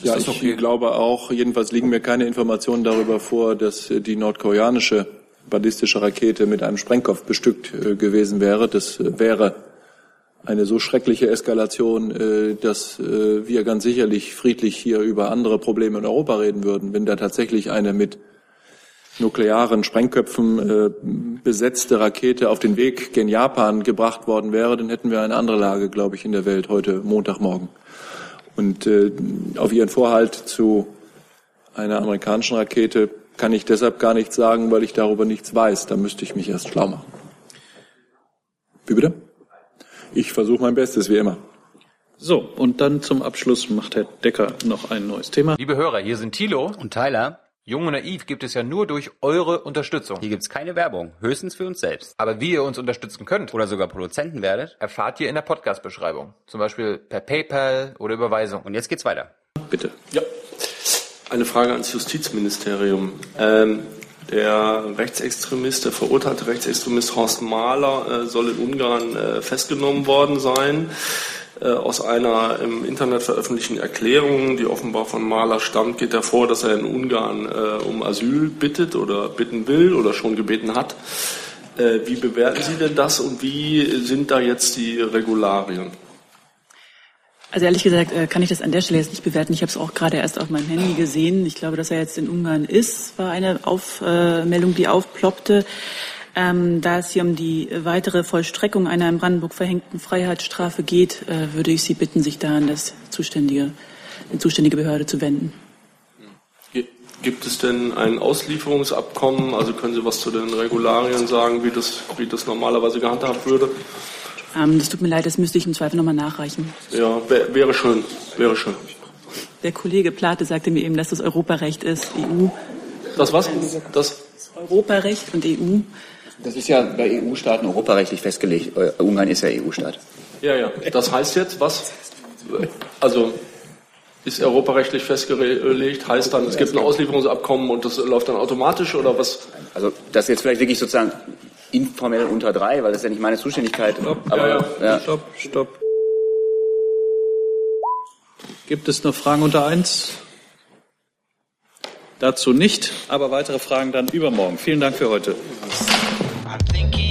Ja, ich okay? glaube auch, jedenfalls liegen mir keine Informationen darüber vor, dass die nordkoreanische ballistische Rakete mit einem Sprengkopf bestückt äh, gewesen wäre. Das äh, wäre eine so schreckliche Eskalation, äh, dass wir ganz sicherlich friedlich hier über andere Probleme in Europa reden würden. Wenn da tatsächlich eine mit nuklearen Sprengköpfen besetzte Rakete auf den Weg gen Japan gebracht worden wäre, dann hätten wir eine andere Lage, glaube ich, in der Welt heute Montagmorgen. Und äh, auf Ihren Vorhalt zu einer amerikanischen Rakete kann ich deshalb gar nichts sagen, weil ich darüber nichts weiß. Da müsste ich mich erst schlau machen. Wie bitte? Ich versuche mein Bestes, wie immer. So, und dann zum Abschluss macht Herr Decker noch ein neues Thema. Liebe Hörer, hier sind Thilo und Tyler. Jung und Naiv gibt es ja nur durch eure Unterstützung. Hier gibt's keine Werbung, höchstens für uns selbst. Aber wie ihr uns unterstützen könnt oder sogar Produzenten werdet, erfahrt ihr in der Podcast-Beschreibung. Zum Beispiel per PayPal oder Überweisung. Und jetzt geht's weiter. Bitte. Ja. Eine Frage ans Justizministerium. Ähm, Der Rechtsextremist, der verurteilte Rechtsextremist Horst Mahler äh, soll in Ungarn äh, festgenommen worden sein. Äh, aus einer im Internet veröffentlichten Erklärung, die offenbar von Mahler stammt, geht hervor, dass er in Ungarn äh, um Asyl bittet oder bitten will oder schon gebeten hat. Äh, wie bewerten Sie denn das und wie sind da jetzt die Regularien? Also ehrlich gesagt äh, kann ich das an der Stelle jetzt nicht bewerten. Ich habe es auch gerade erst auf meinem Handy gesehen. Ich glaube, dass er jetzt in Ungarn ist, war eine Aufmeldung, die aufploppte. Ähm, da es hier um die weitere Vollstreckung einer in Brandenburg verhängten Freiheitsstrafe geht, äh, würde ich Sie bitten, sich da an das zuständige, die zuständige Behörde zu wenden. Gibt es denn ein Auslieferungsabkommen? Also können Sie was zu den Regularien sagen, wie das, wie das normalerweise gehandhabt würde? Ähm, das tut mir leid, das müsste ich im Zweifel nochmal nachreichen. Ja, wär, wäre schön, wäre schön. Der Kollege Plate sagte mir eben, dass das Europarecht ist, EU. Das was? Das Europarecht und EU. Das ist ja bei EU-Staaten europarechtlich festgelegt. Äh, Ungarn ist ja EU-Staat. Ja, ja. Das heißt jetzt was? Also ist europarechtlich festgelegt, heißt dann, es gibt ein Auslieferungsabkommen und das läuft dann automatisch oder was? Also das ist jetzt vielleicht wirklich sozusagen informell unter drei, weil das ist ja nicht meine Zuständigkeit. Stopp, aber, ja, ja. ja. Stopp, stopp. Gibt es noch Fragen unter eins? Dazu nicht, aber weitere Fragen dann übermorgen. Vielen Dank für heute. I'm thinking